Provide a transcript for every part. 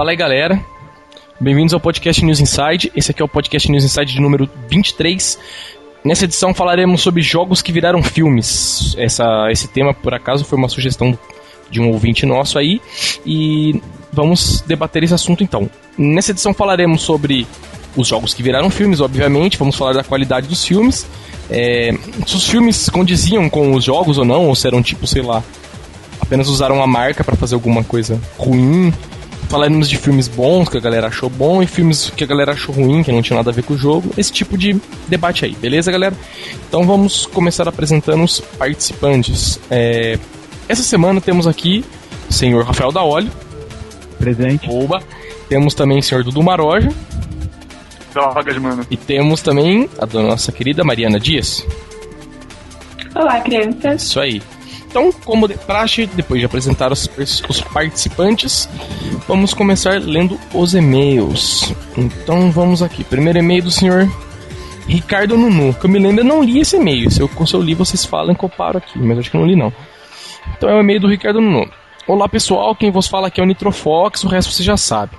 Fala aí, galera. Bem-vindos ao podcast News Inside. Esse aqui é o podcast News Inside de número 23. Nessa edição falaremos sobre jogos que viraram filmes. Essa, esse tema, por acaso, foi uma sugestão de um ouvinte nosso aí. E vamos debater esse assunto então. Nessa edição falaremos sobre os jogos que viraram filmes, obviamente. Vamos falar da qualidade dos filmes. É, se os filmes condiziam com os jogos ou não, ou se eram tipo, sei lá, apenas usaram a marca para fazer alguma coisa ruim. Falaremos de filmes bons que a galera achou bom e filmes que a galera achou ruim, que não tinha nada a ver com o jogo. Esse tipo de debate aí, beleza, galera? Então vamos começar apresentando os participantes. É, essa semana temos aqui o senhor Rafael Daolio. Presente. Oba. Temos também o senhor Dudu Maroja. Drogas, mano. E temos também a nossa querida Mariana Dias. Olá, crianças. Isso aí. Então, como de praxe, depois de apresentar os, os participantes, vamos começar lendo os e-mails. Então vamos aqui. Primeiro e-mail do senhor Ricardo Nunu. Que eu me lembro, eu não li esse e-mail. Se eu, se eu li, vocês falam que eu paro aqui, mas acho que eu não li não. Então é o e-mail do Ricardo Nunu. Olá pessoal, quem vos fala aqui é o Nitrofox, o resto você já sabe.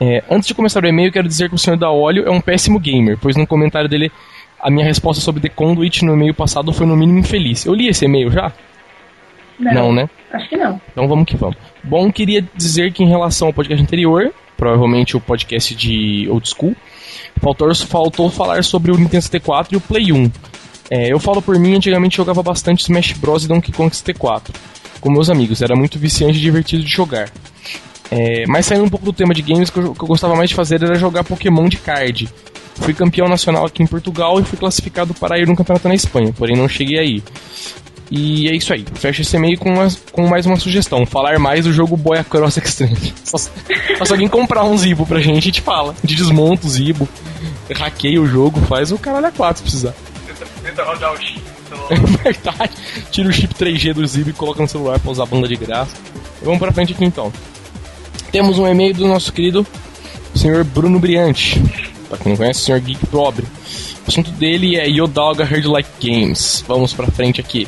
É, antes de começar o e-mail, quero dizer que o senhor da Óleo é um péssimo gamer, pois no comentário dele a minha resposta sobre The Conduit no e-mail passado foi no mínimo infeliz. Eu li esse e-mail já? Não, Não, né? Acho que não. Então vamos que vamos. Bom, queria dizer que em relação ao podcast anterior, provavelmente o podcast de Old School, faltou, faltou falar sobre o Nintendo 64 e o Play 1. É, eu falo por mim, antigamente jogava bastante Smash Bros. e Donkey Kong 64 com meus amigos, era muito viciante e divertido de jogar. É, mas saindo um pouco do tema de games, que eu, que eu gostava mais de fazer era jogar Pokémon de card. Fui campeão nacional aqui em Portugal e fui classificado para ir no campeonato na Espanha, porém não cheguei aí. E é isso aí. Fecha esse e-mail com, uma- com mais uma sugestão. Falar mais do jogo Boia Cross Extreme. Só, se alguém comprar um Zibo pra gente, a gente fala. A gente desmonta o Zibo, hackeia o jogo, faz o caralho a 4 se precisar. Tenta, tenta rodar o chip. É verdade. Tira o chip 3G do Zibo e coloca no celular pra usar a banda de graça. Vamos pra frente aqui então. Temos um e-mail do nosso querido senhor Bruno Briante. Pra quem não conhece, o senhor Geek Pobre. O assunto dele é Yodaga Hard Like Games. Vamos pra frente aqui.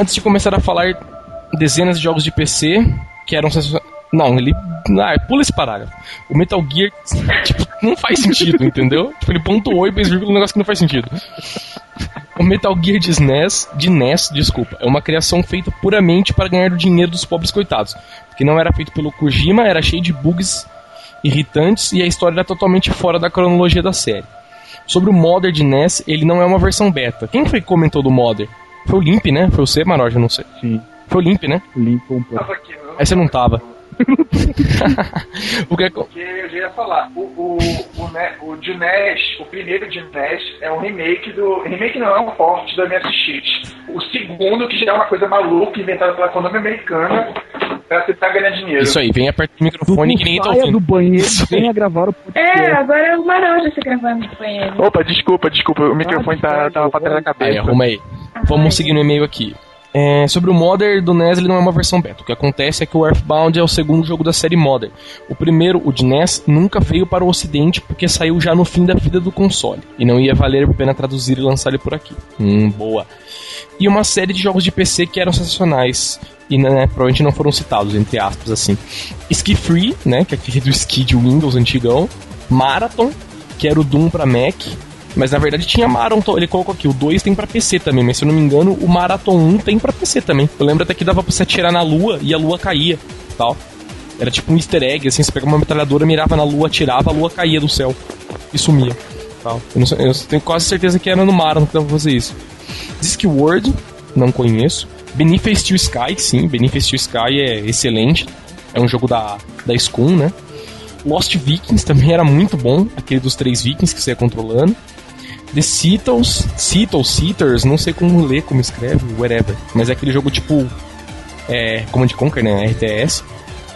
Antes de começar a falar dezenas de jogos de PC que eram não, ele. Ah, pula esse parágrafo. O Metal Gear, tipo, não faz sentido, entendeu? Tipo, ele pontuou e fez vírgula um negócio que não faz sentido. O Metal Gear de SNES, de NES, desculpa, é uma criação feita puramente para ganhar o dinheiro dos pobres coitados. Que não era feito pelo Kojima, era cheio de bugs irritantes e a história era totalmente fora da cronologia da série. Sobre o Modder de NES, ele não é uma versão beta. Quem foi que comentou do Modder? Foi o Limp, né? Foi você, Maroja? Não sei. Sim, Foi o Limp, né? limpo um pouco. Aí você não tava. o que é que... Porque eu já ia falar, o, o, o, Ne- o de NES, o primeiro de NES, é um remake do. Remake não, é um porte do MSX. O segundo, que já é uma coisa maluca, inventada pela economia americana, pra tentar ganhar dinheiro. Isso aí, venha perto do microfone que ninguém tá saia do ouvindo. banheiro aí. venha gravar o podcast. É, agora é o Maroja se gravando no banheiro. Opa, desculpa, desculpa, o microfone tá, tava pra trás da Aí, cabeça. arruma aí. Vamos seguir no e-mail aqui. É, sobre o Modder do NES, ele não é uma versão beta. O que acontece é que o Earthbound é o segundo jogo da série Modder. O primeiro, o de NES, nunca veio para o ocidente porque saiu já no fim da vida do console. E não ia valer a pena traduzir e lançar ele por aqui. Hum, boa. E uma série de jogos de PC que eram sensacionais. E né, provavelmente não foram citados, entre aspas, assim. Ski Free, né? Que é aquele do Ski de Windows antigão. Marathon, que era o Doom pra Mac. Mas na verdade tinha Marathon, ele colocou aqui, o 2 tem pra PC também, mas se eu não me engano, o Marathon 1 tem pra PC também. Eu lembro até que dava pra você atirar na lua e a lua caía, tal. Era tipo um easter egg, assim, você pegava uma metralhadora, mirava na lua, atirava, a lua caía do céu e sumia. Tal. Eu, não eu tenho quase certeza que era no Marathon que dava pra fazer isso. Discworld, não conheço. Beneath Steel Sky, sim, Beneath Steel Sky é excelente. É um jogo da, da Scum, né? Lost Vikings também era muito bom, aquele dos três vikings que você ia controlando. The Seattle,s Seattle, Seaters, não sei como ler, como escreve, whatever. Mas é aquele jogo tipo. É, Command Conquer, né? RTS.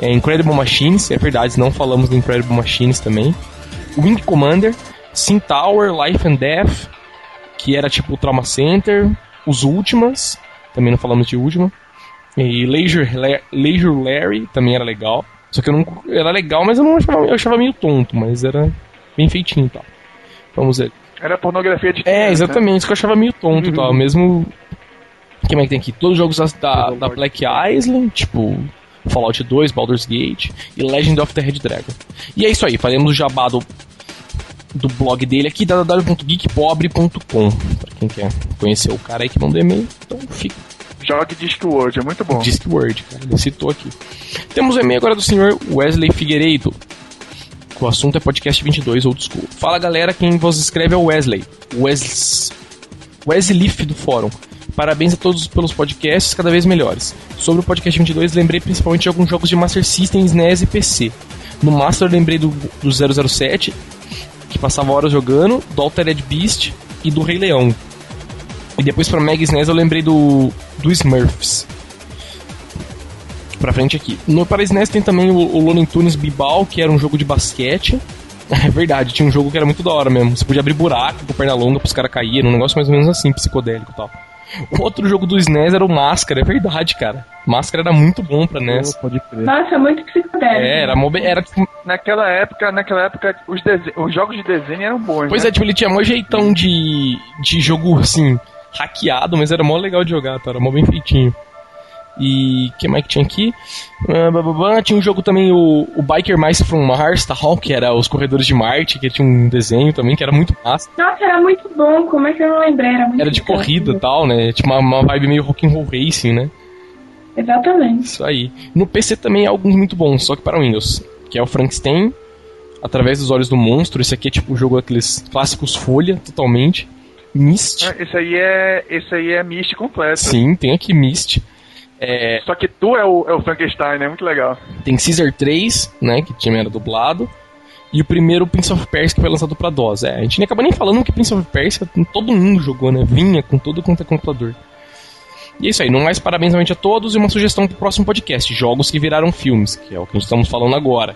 É Incredible Machines, é verdade, não falamos do Incredible Machines também. Wing Commander, Sim Tower, Life and Death, que era tipo Trauma Center. Os Últimas, também não falamos de Última. E Leisure Larry também era legal. Só que eu não. Era legal, mas eu não achava, eu achava meio tonto, mas era bem feitinho e tal. Vamos ver. Era pornografia de É, criança, né? exatamente, isso que eu achava meio tonto e tal. Mesmo. Como é que tem aqui? Todos os jogos da, da, da Black Island, tipo. Fallout 2, Baldur's Gate e Legend of the Red Dragon. E é isso aí, faremos o jabá do, do blog dele aqui, www.geekpobre.com. Pra quem quer conhecer o cara aí que mandou e-mail, então fica. Jogue Discworld, é muito bom. Discworld, cara, ele citou aqui. Temos o e-mail agora do senhor Wesley Figueiredo. O assunto é podcast 22 Old School. Fala galera, quem vos escreve é o Wesley. Wes... Wesley do fórum. Parabéns a todos pelos podcasts cada vez melhores. Sobre o podcast 22, lembrei principalmente de alguns jogos de Master System, SNES e PC. No Master lembrei do, do 007, que passava horas jogando, do Altered Beast e do Rei Leão. E depois pra Mega SNES eu lembrei do, do Smurfs. Pra frente aqui. No para SNES tem também o, o Looney Tunes Bibal, que era um jogo de basquete. É verdade, tinha um jogo que era muito da hora mesmo. Você podia abrir buraco com perna longa pros caras caírem, um negócio mais ou menos assim, psicodélico e tal. O outro jogo do SNES era o Máscara, é verdade, cara. Máscara era muito bom pra NES. Oh, pode crer. Nossa, muito psicodélico. É, era, mobe- era tipo, Naquela época, naquela época, os, dese- os jogos de desenho eram bons, Pois né? é, tipo, ele tinha mó jeitão de, de jogo, assim, hackeado, mas era mó legal de jogar, tá? Era mó bem feitinho. E que mais que tinha aqui? Blá, blá, blá. Tinha um jogo também, o, o Biker Mice from Mars, tal, que era os Corredores de Marte, que tinha um desenho também, que era muito massa. Nossa, era muito bom. Como é que eu não lembrei? Era muito Era de corrida e tal, né? Tipo uma, uma vibe meio rock'n'roll racing, né? Exatamente. Isso aí. No PC também há alguns muito bons, só que para Windows. Que é o Frankenstein, Através dos Olhos do Monstro. Esse aqui é tipo o jogo daqueles clássicos Folha, totalmente. Myst. Ah, Esse aí é, esse aí é Mist completo. Sim, tem aqui Myst. É, Só que tu é o, é o Frankenstein, né? Muito legal. tem Caesar 3, né? Que tinha era dublado. E o primeiro Prince of Persia que foi lançado pra DOS. É, a gente nem acaba nem falando que Prince of Persia todo mundo jogou, né? Vinha com todo quanto é computador. E é isso aí, não mais parabéns realmente a todos e uma sugestão pro próximo podcast: jogos que viraram filmes, que é o que gente estamos falando agora.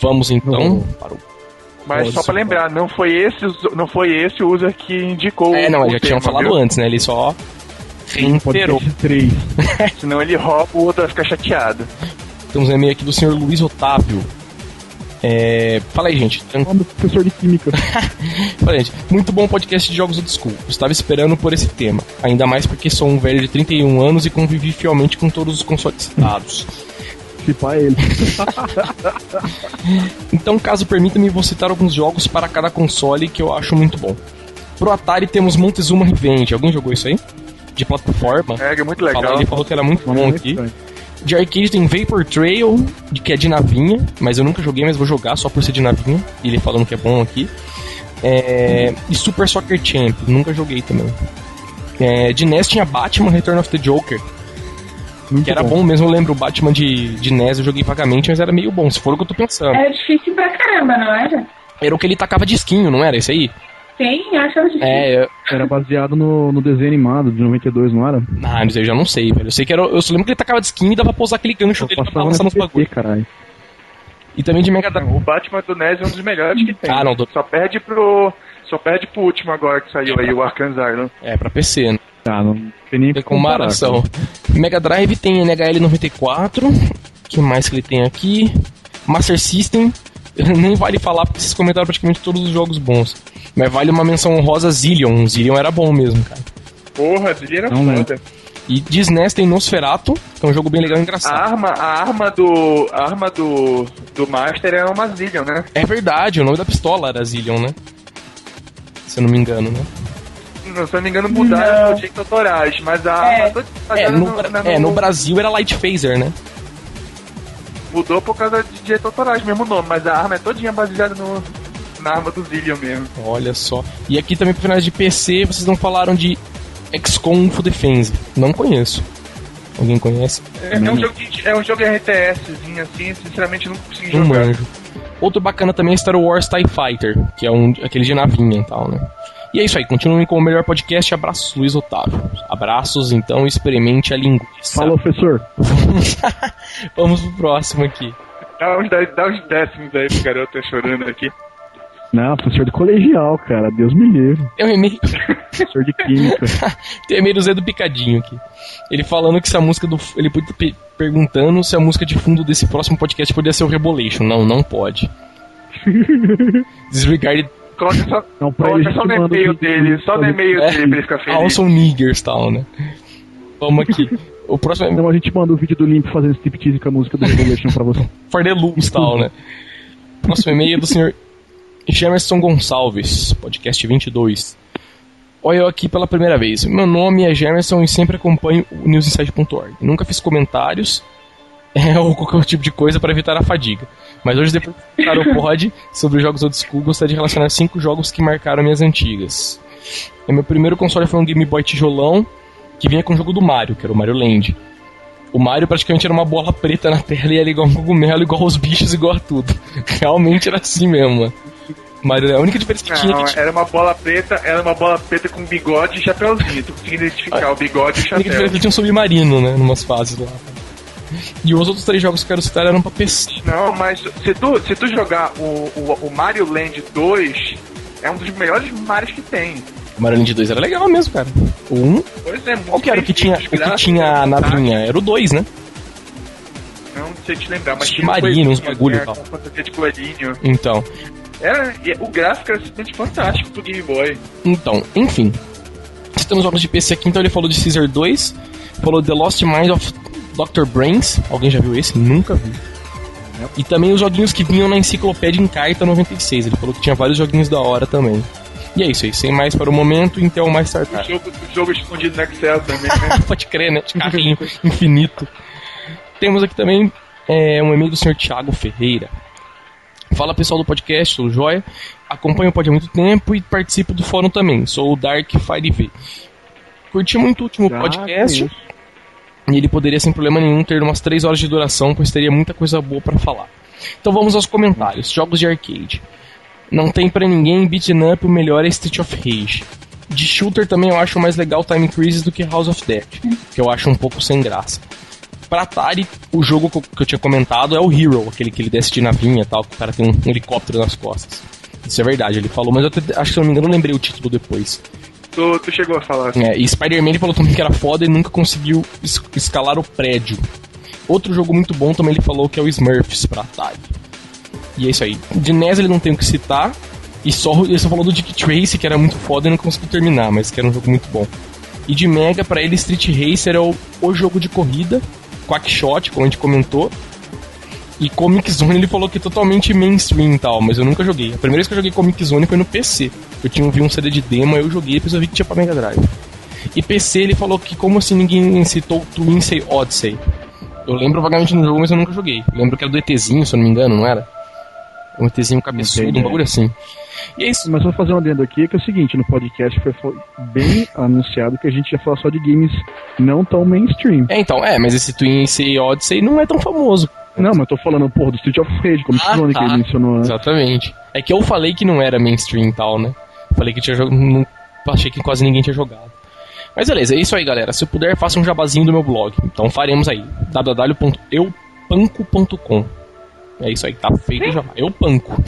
Vamos então Oh. para o. Mas Nossa, só pra lembrar, não foi esse, não foi esse o user que indicou É, não, o já tinham falado viu? antes, né? Ele só reiterou. Podcast 3. Senão ele rouba, o outro vai ficar chateado. Temos um e-mail aqui do senhor Luiz Otávio. É, fala aí, gente. Tran- Nome do professor de química. Fala aí, gente. Muito bom podcast de jogos old school. Estava esperando por esse tema. Ainda mais porque sou um velho de 31 anos e convivi fielmente com todos os consoles citados. Se pá ele. Então, caso permita-me, vou citar alguns jogos para cada console que eu acho muito bom. Pro Atari temos Montezuma Revenge. Alguém jogou isso aí? De plataforma? É, é muito legal. ele falou que era muito bom aqui. De arcade tem Vapor Trail, de- que é de navinha, mas eu nunca joguei, mas vou jogar só por ser de navinha. E ele falando que é bom aqui. É, e Super Soccer Champ, nunca joguei também. É, de NES tinha Batman Return of the Joker, Muito que era bom. mesmo, eu lembro o Batman de, de NES, eu joguei vagamente, mas era meio bom, se for o que eu tô pensando. Era difícil pra caramba, não era? Era o que ele tacava disquinho, não era esse aí? Sim, eu achava difícil. É, eu- Era baseado no, no desenho animado de 92, não era? ah, mas eu já não sei, velho. Eu sei que era. Eu só lembro que ele tacava disquinho e dava pra usar aquele gancho Eu dele pra balançar no nos bagulhos. caralho. E também de Mega Drive. O Batman do NES é um dos melhores que tem. Ah, não, do- Só perde pro. Só perde pro último agora que saiu aí, o Arkansas Island. É, pra PC, né? Ah, não tem nem Tem que comparar, comparação. cara. Mega Drive tem NHL 94. O que mais que ele tem aqui? Master System. Nem vale falar porque vocês comentaram praticamente todos os jogos bons. Mas vale uma menção honrosa Zillion. Zillion era bom mesmo, cara. Porra, ele era Não foda. E de SNES tem Nosferatu, que é um jogo bem legal e A engraçado. arma, a arma do. A arma do. do Master é uma Zillion, né? É verdade, o nome da pistola era Zillion, né? Se eu não me engano, né? Não, se eu não me engano, mudaram o jeito autorais, mas a É. arma toda É, baseada no, no- na- é, no Brasil era Light Phaser, né? Mudou por causa de direito autorais, mesmo nome, mas a arma é todinha baseada no, na arma do Zillion mesmo. Olha só. E aqui também para finais de PC, vocês não falaram de XCOM Full Defense. Não conheço. Alguém conhece? É, é um jogo de, é um jogo RTSzinho assim, sinceramente não consegui Não jogar. manjo. Outro bacana também é Star Wars TIE Fighter, que é um, aquele de navinha e tal, né? E é isso aí, continuem com o melhor podcast. Abraços, Luiz Otávio. Abraços, então, experimente a linguiça. Fala, professor. Vamos pro próximo aqui. Dá uns, dez- dá uns décimos aí pro garoto tá chorando aqui. Não, professor de colegial, cara. Deus me livre. Tem um e-mail, Professor de química. tem um e-mail do Zé do Picadinho aqui. Ele falando que se a música do. Ele perguntando se a música de fundo desse próximo podcast poderia ser o Rebolation. Não, não pode. Disregard Coloca só, Não, pra ele coloca só no e-mail o- dele, só no e-mail É, dele pra ele ficar feliz. Awesome Niggers tal, né? Vamos aqui. O próximo é Então a gente manda o vídeo do Limp fazendo striptease com a música do Revolution pra você. For the Loops e tal, né? Próximo e-mail é do senhor Gemerson Gonçalves, podcast 22. Olha eu aqui pela primeira vez. Meu nome é Gemerson e sempre acompanho o newsinside.org. Nunca fiz comentários é, ou qualquer tipo de coisa para evitar a fadiga. Mas hoje, depois de o pod sobre os jogos old school, gostaria de relacionar cinco jogos que marcaram minhas antigas. É, meu primeiro console foi um Game Boy tijolão que vinha com o jogo do Mario, que era o Mario Land. O Mario praticamente era uma bola preta na tela e era igual um cogumelo, igual aos bichos, igual a tudo. Realmente era assim mesmo, mano. Mario, a única diferença que tinha é Não, que tinha, era uma bola preta, era uma bola preta com bigode e chapéuzinho. Tu conseguia identificar o bigode e o a única chapéu. diferença que tinha um submarino, né? Numas fases lá. E os outros três jogos que eu quero citar eram pra PC. Não, mas se tu, se tu jogar o, o, o Mario Land 2, é um dos melhores Marios que tem. O Mario Land 2 era legal mesmo, cara. O 1, Pois é, qual que era o que tinha, o que tinha a navinha? Era o 2, né? Não sei te lembrar, mas tinha um uns bagulho e tal. de coelhinho. Então. Era, o gráfico era simplesmente fantástico pro Game Boy. Então, enfim. Estamos jogos de PC aqui, então ele falou de Caesar 2, falou The Lost Mind of Dr. Brains. Alguém já viu esse? Nunca vi. E também os joguinhos que vinham na enciclopédia em carta 96. Ele falou que tinha vários joguinhos da hora também. E é isso aí, sem mais para o momento, Intel mais O startup. jogo, o jogo escondido no Excel também, né? Pode crer, né? De carrinho infinito. Temos aqui também é, um e-mail do senhor Thiago Ferreira. Fala pessoal do podcast, sou o Joia. Acompanho o pod há muito tempo e participo do fórum também. Sou o Dark Fire V. Curti muito o último podcast. E ele poderia sem problema nenhum ter umas 3 horas de duração, pois teria muita coisa boa pra falar. Então vamos aos comentários. Jogos de arcade. Não tem pra ninguém beat'em up, o melhor é Street of Rage. De shooter também eu acho mais legal Time Crisis do que House of Death, que eu acho um pouco sem graça. Pra Atari, o jogo que eu- que eu tinha comentado é o Hero, aquele que ele desce de navinha e tal, que o cara tem um helicóptero nas costas. Isso é verdade, ele falou, mas eu até- acho que se eu não me engano eu lembrei o título depois. Tu, tu chegou a falar. É, e Spider-Man falou também que era foda e nunca conseguiu es- escalar o prédio. Outro jogo muito bom também ele falou que é o Smurfs pra Atari. E é isso aí. De NES ele não tem o que citar. E só, ele só falou do Dick Tracy, que era muito foda e não conseguiu terminar, mas que era um jogo muito bom. E de Mega, pra ele, Street Racer é o, o jogo de corrida. Quackshot, como a gente comentou. E Comic Zone ele falou que é totalmente mainstream e tal, mas eu nunca joguei. A primeira vez que eu joguei Comic Zone foi no PC. Eu tinha vi um CD de demo, eu joguei e depois eu vi que tinha pra Mega Drive. E PC ele falou que como assim ninguém citou Twinsay Odyssey? Eu lembro vagamente no jogo, mas eu nunca joguei. Eu lembro que era do ETzinho, se eu não me engano, não era? Um ETzinho cabeçudo, um Entendi. bagulho assim. E é isso. Mas vou fazer um adendo aqui, que é o seguinte, no podcast foi bem anunciado que a gente ia falar só de games não tão mainstream. É, então, é, mas esse Twinsay Odyssey não é tão famoso. Não, mas eu tô falando, porra, do Street of Rage, como Ah, Zone que tá. ele mencionou antes. Exatamente. É que eu falei que não era mainstream e tal, né? Falei que tinha jogo. Não, achei que quase ninguém tinha jogado. Mas beleza, é isso aí, galera. Se eu puder, faça um jabazinho do meu blog. Então faremos aí. www.eupanco.com É isso aí, tá feito o jabá. Eu panco.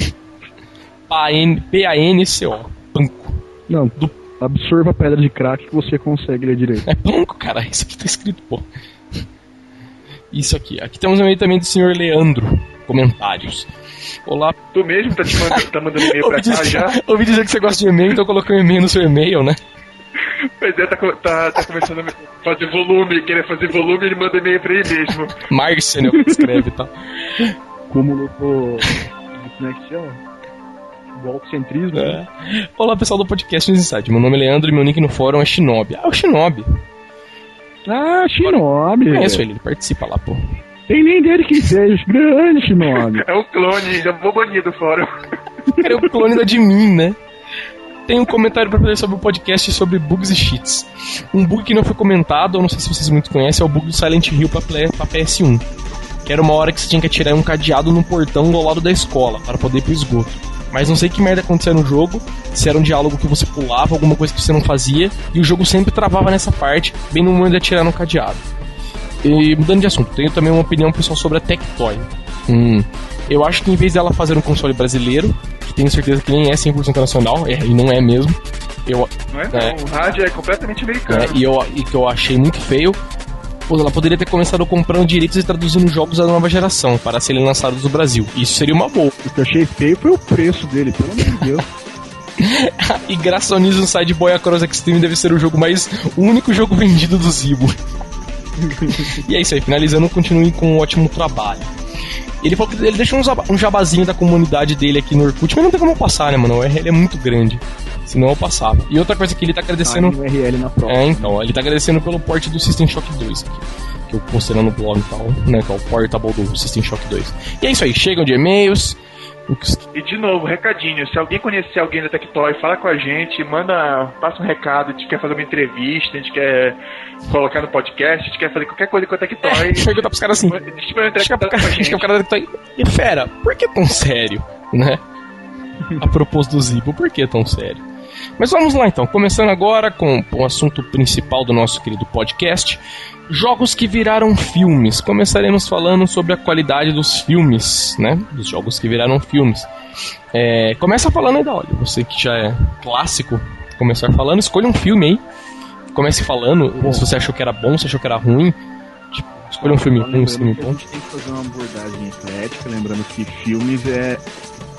P-A-N-C-O. Panco. Não, absorva a pedra de crack que você consegue ler direito. É panco, cara. Isso aqui tá escrito, pô. Isso aqui. Aqui temos um e-mail também do senhor Leandro. Comentários. Olá, Tu mesmo tá, te mandando, tá mandando e-mail pra cá dizer, já? ouvi dizer que você gosta de e-mail, então eu coloquei um e-mail no seu e-mail, né? Pois é, tá, tá, tá começando a fazer volume, querer fazer volume, ele manda e-mail pra ele mesmo. Márcia, né? que escreve e tal. Cúmulo do. Como é que chama? Do. É. Olá, pessoal do podcast Insight. Meu nome é Leandro e meu nick no fórum é Shinobi. Ah, o Shinobi. Ah, Shinobi. Conheço ele, ele participa lá, pô. Tem nem dele que seja. Grande Shinobi. É um clone, já vou banir do fórum. Cara, é o clone da de mim, né? Tem um comentário pra fazer sobre o podcast sobre bugs e cheats. Um bug que não foi comentado, eu não sei se vocês muito conhecem, é o bug do Silent Hill pra, play- pra PS1. Que era uma hora que você tinha que atirar um cadeado no portão do lado da escola, para poder ir pro esgoto. Mas não sei que merda acontecia no jogo, se era um diálogo que você pulava, alguma coisa que você não fazia, e o jogo sempre travava nessa parte, bem no momento de atirar no cadeado. E mudando de assunto, tenho também uma opinião pessoal sobre a Tectoy. Hum, eu acho que em vez dela fazer um console brasileiro, que tenho certeza que nem é 100% nacional, é, e não é mesmo, eu, Não é? É. Não, o rádio é completamente americano. né, e, eu, e que eu achei muito feio, ela poderia ter começado comprando direitos e traduzindo jogos da nova geração para serem lançados no Brasil. Isso seria uma boa. O que eu achei feio foi o preço dele, pelo amor de Deus. e graças ao News Inside Boy Across Extreme deve ser o jogo mais. o único jogo vendido do Zibo. e é isso aí, finalizando, continue com um ótimo trabalho. Ele falou que ele deixou um, jabazinho da comunidade dele aqui no Orkut, mas não tem como passar, né, mano? O URL é muito grande. Senão eu passava. E outra coisa que ele tá agradecendo. Tá, URL na prova. É, então, ele tá agradecendo pelo porte do System Shock 2 aqui, que eu postei lá no blog e tal, né? Que é o portable do System Shock 2. E é isso aí, chegam de e-mails. o E de novo, recadinho, se alguém conhecer alguém da Tectoy, fala com a gente, manda, passa um recado, a gente quer fazer uma entrevista, a gente quer colocar no podcast, a gente quer fazer qualquer coisa com a Tectoy. É, pergunta pros caras assim. Deixa eu entrar em Chega pro contato cara, com a chega gente. pro cara tá aí. E fera, por que tão sério, né? A propósito do Zibo, por que tão sério? Mas vamos lá então, começando agora com o assunto principal do nosso querido podcast: jogos que viraram filmes. Começaremos falando sobre a qualidade dos filmes, né? Dos jogos que viraram filmes. É, começa falando aí da olha, você que já é clássico, começar falando, escolha um filme aí. Comece falando se você achou que era bom, se achou que era ruim. Tipo, escolha um filme ruim, um filme que A bom. gente tem que fazer uma abordagem eclética, lembrando que filmes é.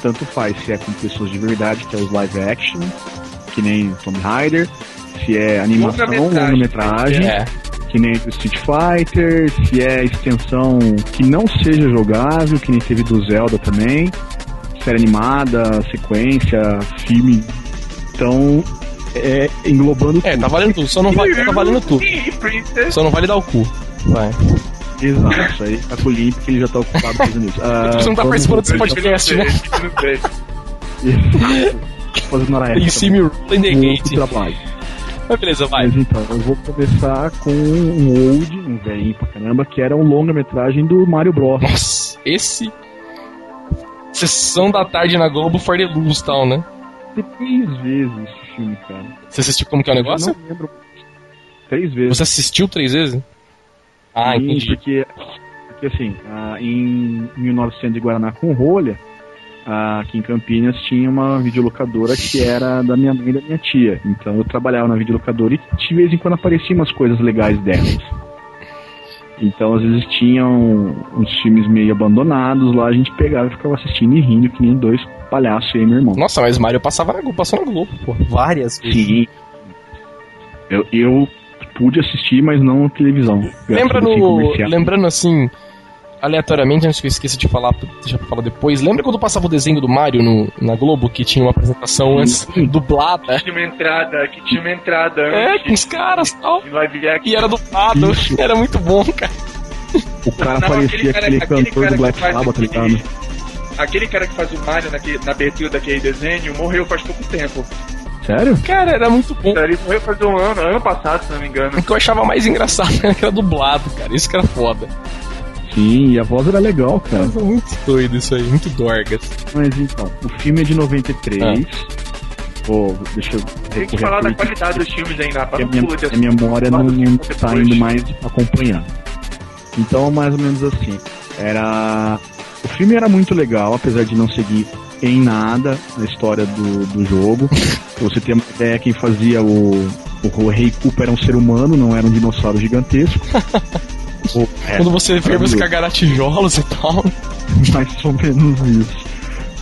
Tanto faz se é com pessoas de verdade, que é os live action, que nem Tomb Raider, se é animação, Longa-metragem. É, que nem Street Fighter, se é extensão que não seja jogável, que nem teve do Zelda também, série animada, sequência, filme. Então, é, englobando é, tudo. tá valendo tudo, só não vale, tá valendo tudo. Só não vale dar o cu. Vai. Exato, isso aí tá com o Limp que ele já tá ocupado fazendo isso. Ah, Você não tá vamos- participando desse podcast, né? Exato. Fazendo hora E extra. see me rolling the gate. trabalho. Mas beleza, vai. Mas então, eu vou começar com um old, um velhinho pra caramba, que era um longa-metragem do Mario Bros. Nossa, esse. Sessão da tarde na Globo for the luz tal, né? Três vezes esse filme, cara. Você assistiu como que é o negócio? Eu não lembro. Três vezes. Você assistiu três vezes? Ah, Sim, entendi. Porque, porque assim, ah, em 1900 de Guaraná com rolha, aqui em Campinas tinha uma videolocadora que era da minha mãe e da minha tia. Então eu trabalhava na videolocadora e de vez em quando apareciam umas coisas legais delas. Então às vezes tinham uns filmes meio abandonados lá, a gente pegava e ficava assistindo e rindo que nem dois palhaços e meu irmão. Nossa, mas Mario passava na Globo, passou na Globo, pô. Várias vezes. Sim. Eu, eu pude assistir, mas não na televisão. Lembra no. Lembrando assim, aleatoriamente, antes que eu esqueça de falar, deixa pra falar depois. Lembra quando passava o desenho do Mario no, na Globo, que tinha uma apresentação antes Sim. dublada? Tinha uma entrada, que tinha uma entrada É, antes com os caras e tal. E era dublado. Isso. Era muito bom, cara. O cara Não, parecia aquele, cantor do Black Sabbath, tá aquele- ligado? Aquele cara que faz o Mario naquele, na abertura daquele desenho morreu faz pouco tempo. Sério? Cara, era muito bom. Ele morreu faz um ano, ano passado, se não me engano. O que eu achava mais engraçado era que era dublado, cara. Isso que era foda. Sim, e a voz era legal, cara. Muito doido isso aí, muito dorgas. Mas então, o filme é de 93. Pô, deixa eu Tem que falar da qualidade dos filmes ainda, porque para a não minha, a minha memória não, não tá depois. indo mais acompanhando. Então, mais ou menos assim. Era. O filme era muito legal, apesar de não seguir em nada na história do, do jogo. pra você ter uma ideia, quem fazia o, o Rei Koopa era um ser humano, não era um dinossauro gigantesco. É, Quando você vê você maravilhoso. cagar a tijolos e tal. mais ou menos isso.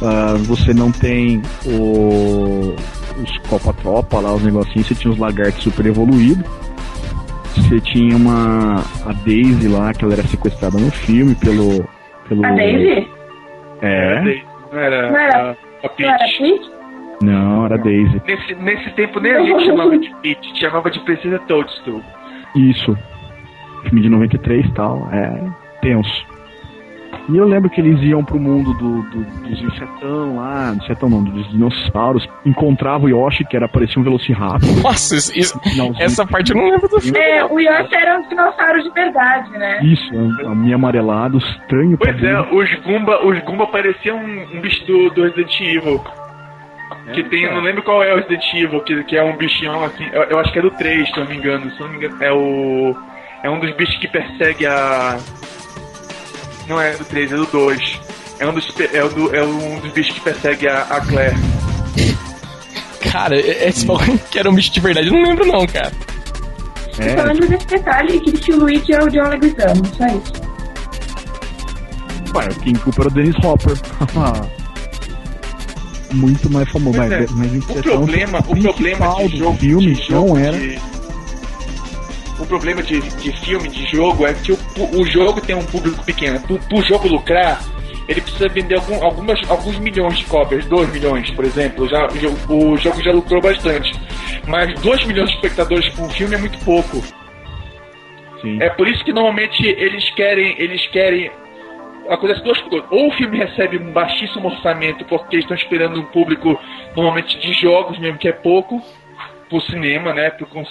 Ah, você não tem o, os Copa-Tropa lá, os negocinhos, você tinha os lagartos super evoluídos. Você tinha uma. a Daisy lá, que ela era sequestrada no filme pelo. pelo A Daisy? É. Não era, Não era- a, a Peach. Não era Peach? Não, era Daisy. Nesse, nesse tempo nem a gente chamava de Peach, chamava de Princesa Toadstool. Isso. Filme de 93 e tal. É tenso. E eu lembro que eles iam pro mundo do, do- dos insetão lá, insetão não, dos dinossauros, encontravam o Yoshi, que era parecia um Velociraptor. Nossa, isso- isso- essa parte eu não lembro do filme. É, o Yoshi era um dinossauro de verdade, né? Isso, a minha amarelado, estranho Pois é, os Goomba, os Goomba pareciam um, um bicho do, do Resident Evil. Que É, tem, cara. não lembro qual é o Resident Evil, que, que é um bichão assim, eu, eu acho que é do 3, se eu não me engano, se eu não me engano, é o. É um dos bichos que persegue a. Não é do 3, é do 2. É um dos, é, o do- é um dos bichos que persegue a, a Claire. Cara, esse bagulho que era um bicho de verdade, eu não lembro não, cara. É, Só lembro desse detalhe que o Luigi é o John Leguizamo, só isso. ué, o King Cooper era o Dennis Hopper. Muito mais famoso, Pois mas, é. mas O problema, o problema do jogo, filme de jogo não era. de- o problema de, de filme, de jogo, é que o, o jogo tem um público pequeno. Para o jogo lucrar, ele precisa vender algum, algumas, alguns milhões de cópias, 2 milhões, por exemplo. Já, o jogo já lucrou bastante. Mas 2 milhões de espectadores por um filme é muito pouco. Sim. É por isso que normalmente eles querem, eles querem acontece duas coisas. Ou o filme recebe um baixíssimo orçamento porque eles estão esperando um público normalmente de jogos mesmo, que é pouco, pro cinema, né? Pro, pro,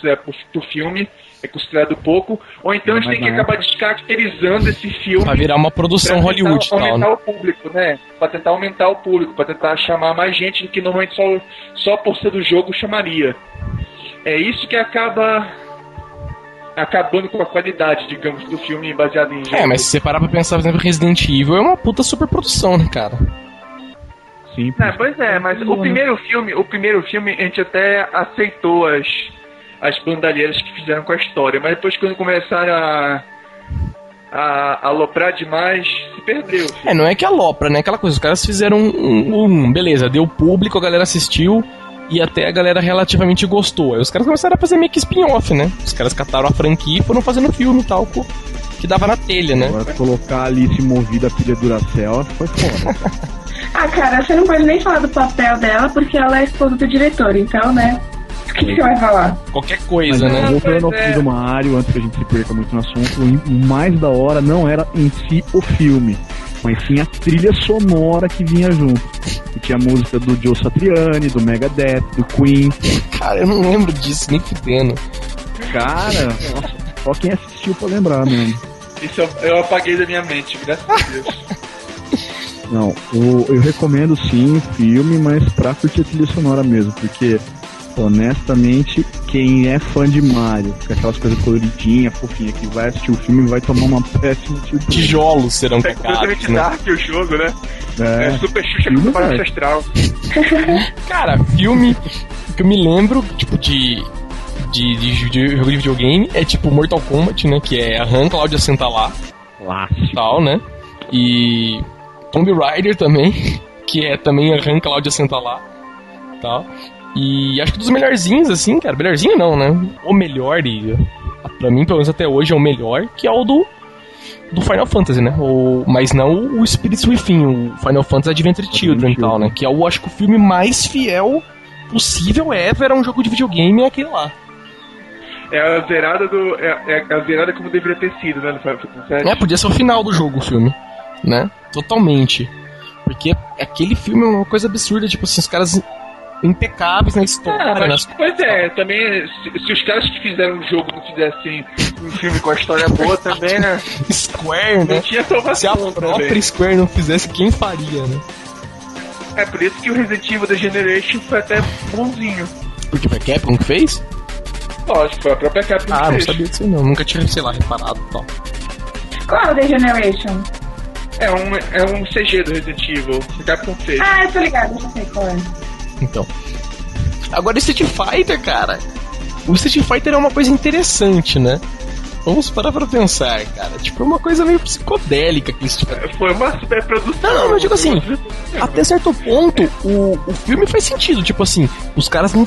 pro filme, é considerado pouco. Ou então eles têm que acabar descaracterizando esse filme. Pra virar uma produção pra Hollywood tal. aumentar né? o público, né? Pra tentar aumentar o público, pra tentar chamar mais gente do que normalmente só, só por ser do jogo chamaria. É isso que acaba acabando com a qualidade, digamos, do filme baseado em jogo. É, mas se você parar pra pensar, por exemplo, Resident Evil é uma puta superprodução, né, cara? Sim. É, pois é, mas o primeiro filme, o primeiro filme a gente até aceitou as as bandalheiras que fizeram com a história, mas depois quando começaram a a aloprar demais, se perdeu. Filho. É, não é que alopra, né? Aquela coisa, os caras fizeram um, um, beleza, deu público, a galera assistiu, e até a galera relativamente gostou. Aí os caras começaram a fazer meio que spin-off, né? Os caras cataram a franquia e foram fazendo filme e tal, que dava na telha, né? Agora colocar ali se movida a pilha Duracell foi foda. ah, cara, você não pode nem falar do papel dela porque ela é esposa do diretor, então, né? O que, que você vai falar? Qualquer coisa, Mas, né? Voltando ao é. do Mario, antes que a gente se perca muito no assunto, o mais da hora não era em si o filme, mas sim a trilha sonora que vinha junto. E tinha a música do Joe Satriani, do Megadeth, do Queen. Cara, eu não lembro disso, nem fudendo. Cara, nossa, só quem assistiu pra lembrar mesmo. Isso eu, eu apaguei da minha mente, graças a Deus. Não, o, eu recomendo sim o filme, mas pra curtir a trilha sonora mesmo, porque honestamente, quem é fã de Mario, com aquelas coisas coloridinhas, fofinhas, que vai assistir o filme vai tomar uma péssima surpresa. Tijolos serão é completamente né? dark o jogo, né? É, é super Xuxa com o Astral. Cara, filme que eu me lembro, tipo, de, de, de, de, jogo de videogame é tipo Mortal Kombat, né? Que é arranca Cláudia senta lá. Clássico. Tal, né? E Tomb Raider também, que é também arranca Cláudia senta lá. Tal. E acho que dos melhorzinhos, assim, cara, melhorzinho não, né? O melhor, e pra mim, pelo menos até hoje, é o melhor, que é o do, do Final Fantasy, né? O, mas não o Spirits Within, o Final Fantasy Adventure Children e tal, né? Que é o, acho que o filme mais fiel possível ever a um jogo de videogame é aquele lá. É a zerada do. É, é a zerada como deveria ter sido, né? É, podia ser o final do jogo, o filme. Né? Totalmente. Porque aquele filme é uma coisa absurda, tipo assim, os caras impecáveis na história. Ah, mas, pois é, também se, se, os caras que fizeram o jogo não fizessem um filme com a história boa também, né? Square, né? Não tinha Se a própria também. Square não fizesse, quem faria, né? É por isso que o Resident Evil The Generation foi até bonzinho. Porque foi Capcom que fez? Lógico, foi a própria Capcom ah, fez. Ah, não sabia disso não. Nunca tinha, sei lá, reparado e tal. Qual é o The Generation? É um, é um CG do Resident Evil. A Capcom fez. Ah, eu tô ligado, já sei qual é. Então. Agora, Street Fighter, cara. O Street Fighter é uma coisa interessante, né? Vamos parar pra pensar, cara. Tipo, é uma coisa meio psicodélica que isso Foi uma super produção. Não, não, mas digo assim, até certo ponto, o, o filme faz sentido. Tipo assim, os caras não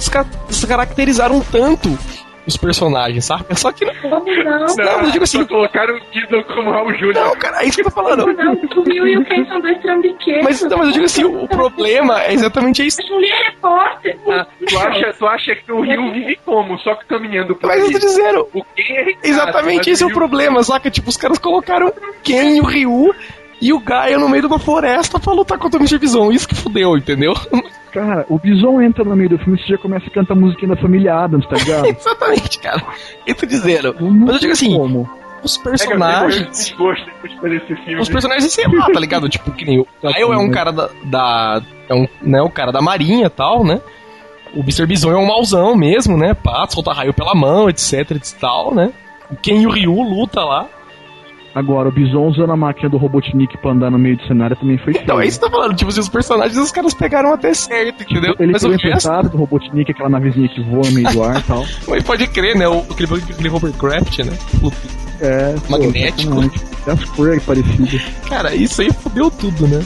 descaracterizaram tanto os personagens, sabe? É só que não. Não, não, não eu digo assim. Só colocaram o Kido como Raul Júnior. Não, cara, é isso que eu tô falando. Não, o Rio e o Ken são dois trambiqueiros. Mas, não, mas eu digo assim, o problema é exatamente isso. Julia é repórter. Ah, tu, acha, tu acha que o Rio vive como? Só que caminhando por Mas eu tô dizendo. O Ken é Ricardo, Exatamente esse é o problema, saca? Tipo, os caras colocaram Ken e o Ryu e o Gaia no meio de uma floresta pra lutar contra o Mr. Bison. Isso que fudeu, entendeu? Cara, o Bison entra no meio do filme e você já começa a cantar a musiquinha da família Adams, tá ligado? Exatamente, cara. Eu tô dizendo. Mas eu digo assim. Como? Os personagens. É os personagens, sei lá, tá ligado? Tipo, que nem o Gaio é um cara da. da é um, né, o cara da marinha e tal, né? O Mr. Bison é um mauzão mesmo, né? Pá, solta raio pela mão, etc e tal, né? Ken e o Ryu luta lá. Agora, o Bison usando a máquina do Robotnik pra andar no meio do cenário também foi Então, é isso que tô falando. Tipo, assim, os personagens os caras pegaram até certo, entendeu? Ele Mas foi resto... do Robotnik, aquela navezinha que voa no meio do ar e tal. Mas pode crer, né? O, aquele, aquele Hovercraft, né? É, magnético. Pô, as cores parecidas. Cara, isso aí fodeu tudo, né?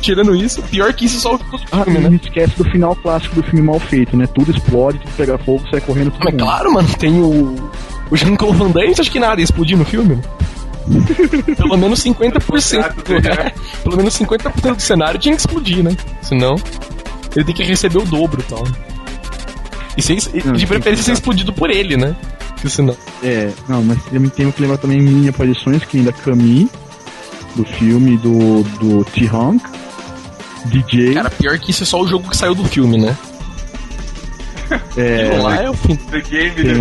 Tirando isso, pior que isso só o ah, filme, né? Não esquece do final clássico do filme mal feito, né? Tudo explode, tudo pega fogo, sai correndo tudo. Mas mundo. claro, mano, tem o O Jean-Claude Van Damme, acha que nada ia explodir no filme? Pelo menos 50%. né? Pelo menos 50% do cenário tinha que explodir, né? Senão, ele tem que receber o dobro e tal. E, ser, Não, de preferência ser explodido por ele, né? Porque senão. É, não, mas tem, tem que lembrar também mini aparições que ainda Camille, do filme do, do T-Honk, DJ, Cara, pior que isso é só o jogo que saiu do filme, né? É, Aquilo lá é o fim. The Game, The, The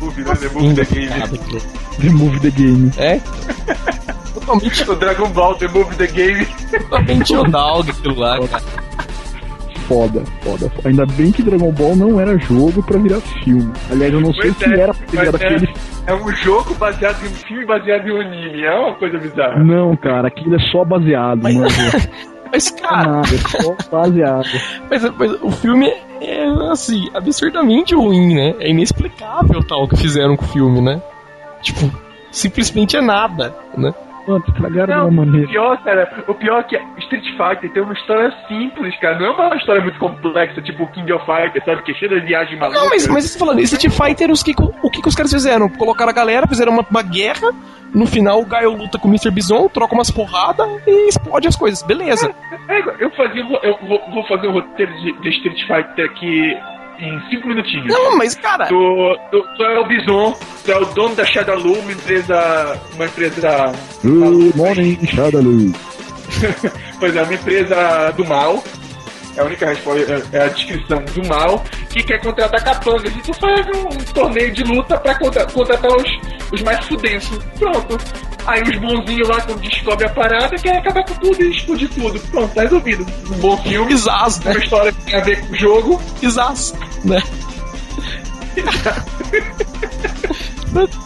Movie, né? The Movie, The Game. The Movie The Game. É? Totalmente, O Dragon Ball, The Movie, The Game. totalmente odalga aquilo lá, cara. Foda, foda. Ainda bem que Dragon Ball não era jogo pra virar filme. Aliás, eu não sei Pois se é, era pra virar é. aquele. É um jogo baseado em um filme baseado em um anime. É uma coisa bizarra. Não, cara, aquilo é só baseado, Mas- mano. Mas, Não é cara, nada, é só baseado. mas, mas o filme é, assim, absurdamente ruim, né? É inexplicável tal que fizeram com o filme, né? Tipo, simplesmente é nada, né? Mano, estragaram Não, de uma o maneira. pior, cara, o pior é que Street Fighter tem uma história simples, cara. Não é uma história muito complexa, tipo King of Fighters, sabe? Que é cheia de viagem maluca. Não, mas, mas você falando, Street Fighter, os que, o que, que os caras fizeram? Colocaram a galera, fizeram uma, uma guerra, no final o Gaio luta com o Mr. Bison, troca umas porradas e explode as coisas, beleza. É, eu, fazia, eu vou, vou fazer um roteiro de, de Street Fighter aqui em 5 minutinhos. Não, mas cara, Tu, tu, tu é o Bison, tu é o dono da Shadowloo, uma empresa. Uma empresa. Good morning, Shadaloo. Pois é, uma empresa do mal. É a única resposta, é a descrição do mal, que quer contratar capangas. E tu faz um, um torneio de luta pra contra- contratar os, os mais fudentos. Pronto. Aí os bonzinhos lá, quando descobrem a parada, querem acabar com tudo e explodir tudo. Pronto, tá resolvido. Um bom filme, uma né? história que tem a ver com o jogo. Bizaz, né?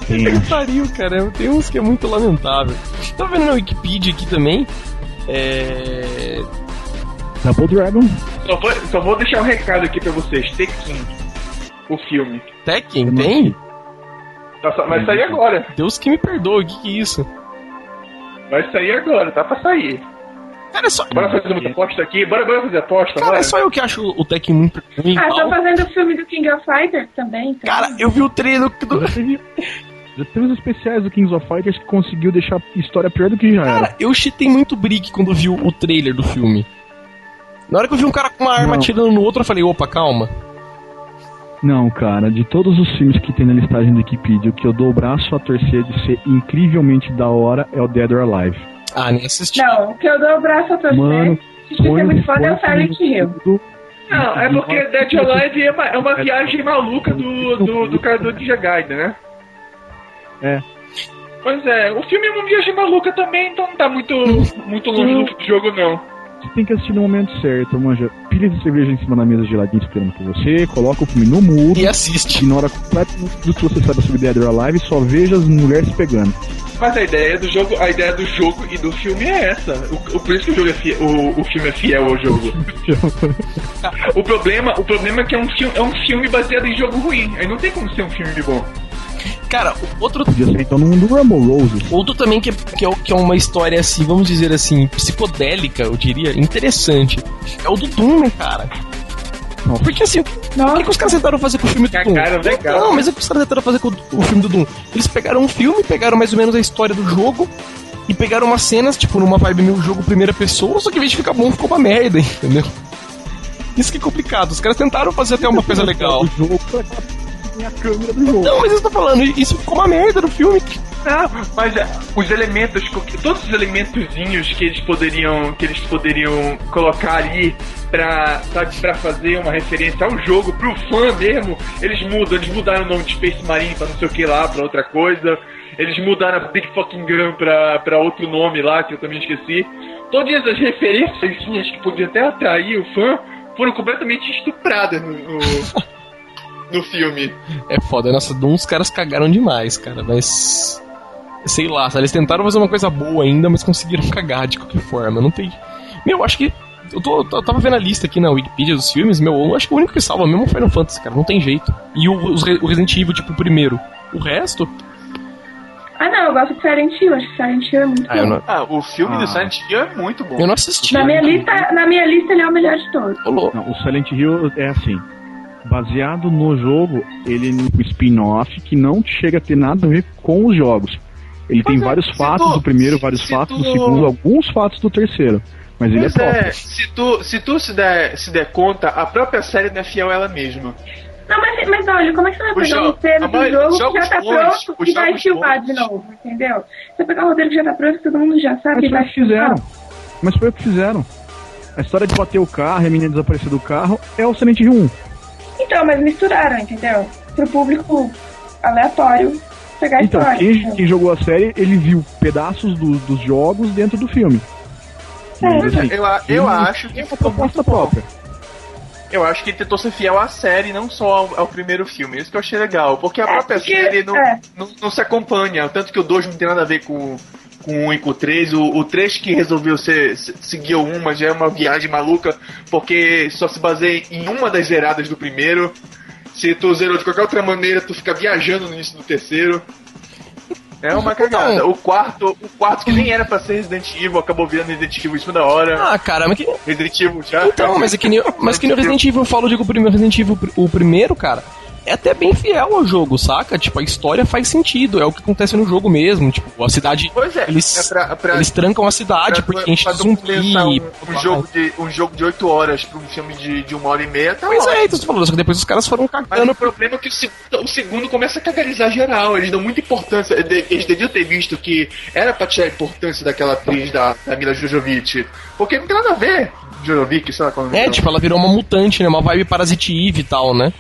Que pariu, cara. Tem uns que é muito lamentável. Tá vendo na Wikipedia aqui também? É. Double Dragon. Só vou, só vou deixar um recado aqui pra vocês. Tekken, o filme. Tekken, tem? Tá vai sair agora. Deus que me perdoe, o que, que é isso? Vai sair agora, tá pra sair. Cara, é só. Bora fazer uma aposta aqui, bora, bora fazer aposta, Cara, bora. é só eu que acho o Tekken muito ruim. Ah, estão fazendo o filme do King of Fighters também. então. Cara, eu vi o trailer do. Já teve, os especiais do Kings of Fighters que conseguiu deixar a história pior do que já era. Cara, eu chitei muito brick quando vi o trailer do filme. Na hora que eu vi um cara com uma arma Não. atirando no outro, eu falei, opa, calma. Não, cara, de todos os filmes que tem na listagem do Wikipedia, o que eu dou o braço a torcer de ser incrivelmente da hora é o Dead or Alive. Ah, nem assisti. Não, o que eu dou o braço a torcer. Mano, se isso é muito foda, é o Silent Hill. Não, é porque Dead or Alive é uma, é uma viagem maluca do, do, do cara do Ninja Gaiden, né? É. Pois é, o filme é uma viagem maluca também, então não tá muito, muito longe do jogo, não. Você tem que assistir no momento certo, manja. Pilha de cerveja em cima da mesa geladinha esperando por você, coloca o filme no muro, E assiste. ignora completamente tudo que você sabe sobre Dead or Alive e só veja as mulheres pegando. Mas a ideia do jogo, a ideia do jogo e do filme é essa. O, o- por isso que o jogo é fiel, o, o filme é fiel ao jogo. o problema, o problema é que é um filme, é um filme baseado em jogo ruim. Aí não tem como ser um filme bom. Cara, o outro, Podia ser então no mundo do Rumble Roses. outro também que é, que, é, que é uma história assim, vamos dizer assim, psicodélica, eu diria, interessante. É o do Doom, né, cara? Nossa. Porque assim, o que, o que que os caras tentaram fazer com o filme do Doom? Cagaram legal. Não, mas o que os caras tentaram fazer com o filme do Doom? Eles pegaram um filme, pegaram mais ou menos a história do jogo e pegaram umas cenas, tipo, numa vibe meio jogo primeira pessoa, só que em vez de ficar bom, ficou uma merda, entendeu? Isso que é complicado. Os caras tentaram fazer até uma coisa legal. O jogo pra a câmera do jogo. Não, mas eu tô falando, isso ficou uma merda no filme. Não, mas é, os elementos, todos os elementozinhos que eles poderiam, que eles poderiam colocar ali pra, sabe, pra fazer uma referência ao jogo, pro fã mesmo, eles mudam, eles mudaram o nome de Space Marine pra não sei o que lá, pra outra coisa, eles mudaram a Big Fucking Gun pra, pra outro nome lá, que eu também esqueci. Todas as referências que podiam até atrair o fã foram completamente estupradas no, no, no filme. É foda, nossa, os caras cagaram demais, cara, mas. Sei lá, sabe, eles tentaram fazer uma coisa boa ainda, mas conseguiram cagar de qualquer forma. Não tem. Meu, acho que. Eu, tô, eu tava vendo a lista aqui na Wikipedia dos filmes, meu, eu acho que o único que salva mesmo é o Final Fantasy, cara, não tem jeito. E o, os o Resident Evil, tipo, o primeiro. O resto. Ah, não, eu gosto de Silent Hill. Acho que Silent Hill é muito Ah, bom. não, Ah, o filme Ah. do Silent Hill é muito bom. eu não assisti. Na minha, lista, na minha lista, ele é o melhor de todos. Não, o Silent Hill é assim. Baseado no jogo, ele é um spin-off que não chega a ter nada a ver com os jogos. Ele Pois tem é, vários fatos tu- do primeiro, vários se fatos do tu- segundo, alguns fatos do terceiro. Mas ele é Pois é, próprio. se tu, se tu se der, se der conta, a própria série não é fiel a ela mesma. Não, mas, mas olha, como é que você vai pegar jo- roteiro do jogo que já tá bons, pronto e vai filmar bons. de novo, entendeu? Você vai pegar um roteiro que já tá pronto, todo mundo já sabe Mas e foi vai o que fizeram. filmar. Mas foi o que fizeram. A história de bater o carro e a menina desaparecer do carro é o Silent Hill 1. Então, mas misturaram, entendeu? Pro público aleatório pegar a Então, história. quem, entendeu? quem jogou a série, ele viu pedaços do- dos jogos dentro do filme. Mas, assim, Eu, a- eu acho que é uma ficou proposta muito própria. Eu acho que tentou ser fiel à série, não só ao, ao primeiro filme. Isso que eu achei legal. Porque a É, própria porque- série não, é. não, não se acompanha. Tanto que o 2 não tem nada a ver com, com o 1 e com o 3. O, o 3 que resolveu ser, se- seguir o 1, mas já é uma viagem maluca. Porque só se baseia em uma das zeradas do primeiro. Se tu zerou de qualquer outra maneira, tu fica viajando no início do terceiro. É uma cagada. O quarto, o quarto que nem era pra ser Resident Evil, acabou virando Resident Evil em cima da hora. Ah, cara, mas que. Resident Evil já. Então, mas é que nem, mas que nem o Resident Evil, eu falo, digo, o primeiro Resident Evil, o primeiro, cara, é até bem fiel ao jogo, saca? Tipo, a história faz sentido, é o que acontece no jogo mesmo. Tipo, a cidade. Pois é, Eles, é pra, pra, eles trancam a cidade pra- porque enche zumbi. Um, um jogo de, um jogo de 8 horas pra um filme de, de uma hora e meia, tá Pois ótimo. é, então você falou, só que depois os caras foram Mas cagando. o problema é que o, o segundo começa a cagarizar geral. Eles dão muita importância. Eles deviam ter visto que era pra tirar a importância daquela atriz da, da Mila Jojovic. Porque não tem nada a ver. Jojovic, sei lá qual é É, tipo, ela virou uma mutante, né? Uma vibe Parasite Eve e tal, né?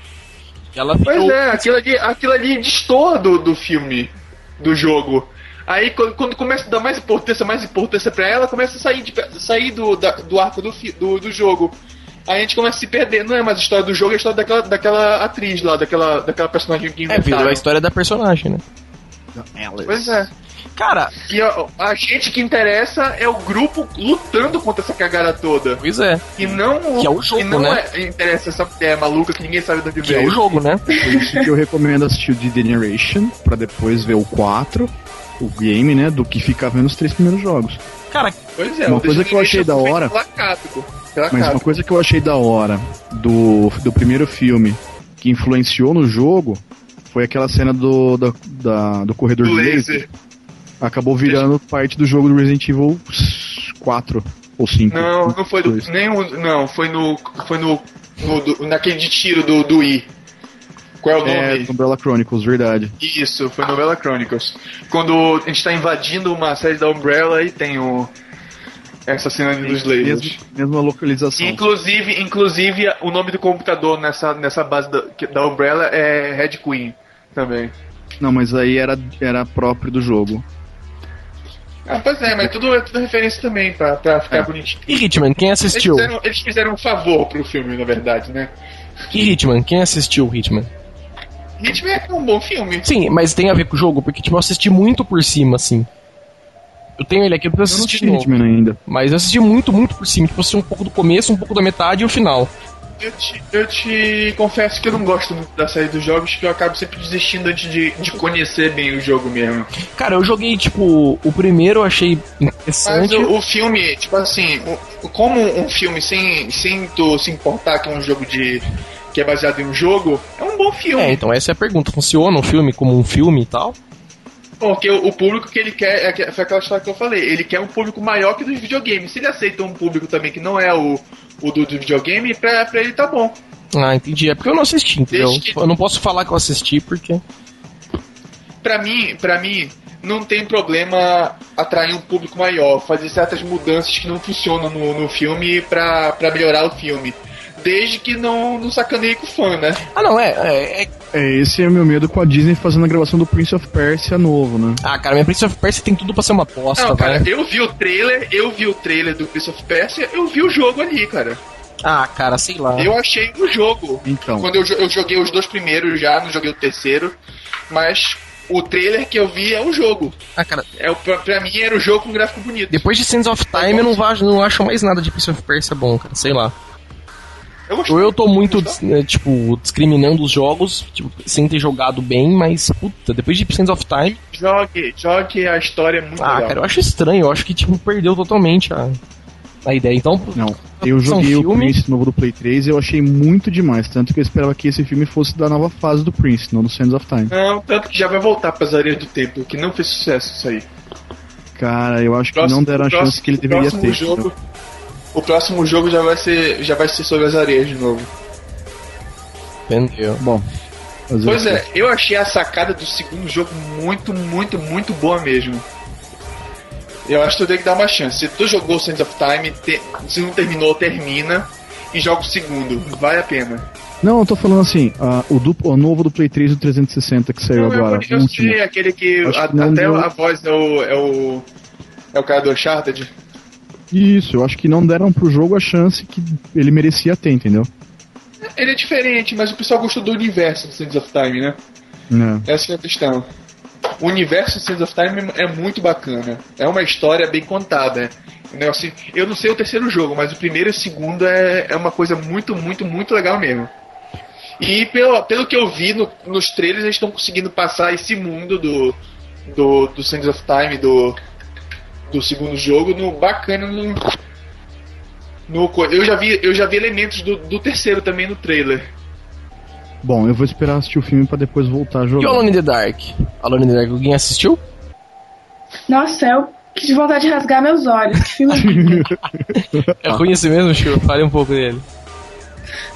Ela Pois é, aquilo ali, aquilo ali destoa do, do filme, do jogo. Aí quando, quando começa a dar mais importância, mais importância pra ela, começa a sair, de, sair do, da- do arco do, fi- do, do jogo. Aí a gente começa a se perder, não é mais a história do jogo, é a história daquela, daquela atriz lá, daquela, daquela personagem que É, inventaram. virou a história da personagem, né? Pois é. Cara, E a, a gente que interessa é o grupo lutando contra essa cagada toda. pois é. E não, Que é o jogo, e não né? é, interessa essa mulher maluca que ninguém sabe de onde Que é o jogo, né? Por isso que eu recomendo assistir o The Generation, pra depois ver o 4, o game, né, do que ficar vendo os três primeiros jogos. Cara, Pois é, Uma o coisa que eu achei da hora- Mas uma coisa que eu achei da hora do, do primeiro filme que influenciou no jogo foi aquela cena do, da, da- do corredor Do de laser. laser. Acabou virando parte do jogo do Resident Evil 4 ou 5. Não, não foi do. Nem o, não, foi no. Foi no. no do- naquele de tiro do, do I. Qual é o É, nome? Umbrella Chronicles, verdade. Isso, foi Novela Chronicles. Quando a gente tá invadindo uma série da Umbrella e tem o. Essa cena dos lasers. Mesmo, mesma localização. Inclusive, inclusive, o nome do computador nessa, nessa base da, da Umbrella é Red Queen também. Não, mas aí era, era próprio do jogo. Ah, pois é, mas tudo é tudo referência também, pra, pra ficar É. bonitinho. e Hitman, quem Eles assistiu? fizeram, eles fizeram um favor pro filme, na verdade, né? E Hitman, quem assistiu Hitman? Hitman é um bom filme. Sim, mas tem a ver com o jogo, porque tipo, eu assisti muito por cima, assim. Eu tenho ele aqui pra Eu não assistir assisti. Hitman ainda. Mas eu assisti muito, muito por cima. Tipo, eu assisti um pouco do começo, um pouco da metade e o final. Eu te, eu te confesso que eu não gosto muito da série dos jogos, que eu acabo sempre desistindo antes de, de conhecer bem o jogo mesmo. Cara, eu joguei, tipo, o primeiro eu achei Mas interessante. o, o filme, tipo assim, o- como um filme sem, sem tu se importar que é um jogo de. que é baseado em um jogo, é um bom filme. É, então essa é a pergunta. Funciona um filme como um filme e tal? Porque o, o público que ele quer, é, foi aquela história que eu falei, ele quer um público maior que dos videogames. Se ele aceita um público também que não é o, o do, do videogame, pra, pra ele tá bom. Ah, entendi. É porque eu não assisti, entendeu? Que- Eu não posso falar que eu assisti porque. Pra mim, pra mim, não tem problema atrair um público maior, fazer certas mudanças que não funcionam no, no filme pra, pra melhorar o filme. Desde que não, não sacaneie com o fã, né? Ah, não, é. é, é- É, esse é o meu medo com a Disney fazendo a gravação do Prince of Persia novo, né? Ah, cara, minha Prince of Persia tem tudo pra ser uma aposta, Não, cara, velho. eu vi o trailer, eu vi o trailer do Prince of Persia, eu vi o jogo ali, cara. Ah, cara, sei lá. Eu achei o jogo. Então, Quando eu, eu joguei os dois primeiros já, não joguei o terceiro, mas o trailer que eu vi é o jogo. Ah, cara, É, o- pra, pra mim era o jogo com gráfico bonito. depois de Sands of Time eu não, não acho mais nada de Prince of Persia bom, cara, sei lá. Eu gostei. Ou eu tô muito, né, tipo, discriminando os jogos, tipo, sem ter jogado bem, mas, puta, depois de Sands of Time, Jogue, jogue, a história é muito ah, legal. cara, eu acho estranho, eu acho que, tipo, perdeu totalmente a... a ideia. Então, Não, eu joguei o? Prince novo do Play 3 e eu achei muito demais. Tanto que eu esperava que esse filme fosse da nova fase do Prince, não do Sands of Time. Não, tanto que já vai voltar pras areias do tempo, que não fez sucesso isso aí. Cara, eu acho que Próximo- não deram a próximo- chance que ele deveria ter. Jogo, o próximo jogo já vai ser já vai ser sobre as areias de novo. entendeu? Bom, Pois é, eu achei a sacada do segundo jogo muito, muito, muito boa mesmo. Eu acho que tu tem que dar uma chance. Se tu jogou Sands of Time, te- se não terminou, termina e joga o segundo. Vale a pena. Não, eu tô falando assim, o, duplo, o novo do Play 3 e o 360 que saiu Não, eu- agora. eu, o último. sei, aquele que a- até deu- a voz é o, é o. É o cara do Uncharted. Isso, eu acho que não deram pro jogo a chance que ele merecia ter, entendeu? Ele é diferente, mas o pessoal gostou do universo do Sands of Time, né? É. Essa é a questão. O universo de Sands of Time é muito bacana. É uma história bem contada. Né, assim, eu não sei o terceiro jogo, mas o primeiro e o segundo é, é uma coisa muito, muito, muito legal mesmo. E pelo, pelo que eu vi no- nos trailers, eles estão conseguindo passar esse mundo do, do, do Sands of Time, do, do segundo jogo, no bacana no, no eu já vi eu já vi elementos do, do terceiro também no trailer. Bom, eu vou esperar assistir o filme pra depois voltar a E o jogar. Alone in the Dark? Alone in the Dark, alguém assistiu? Nossa, eu que de vontade de rasgar meus olhos. Que filme. É ruim esse mesmo, Chico? Fale um pouco dele.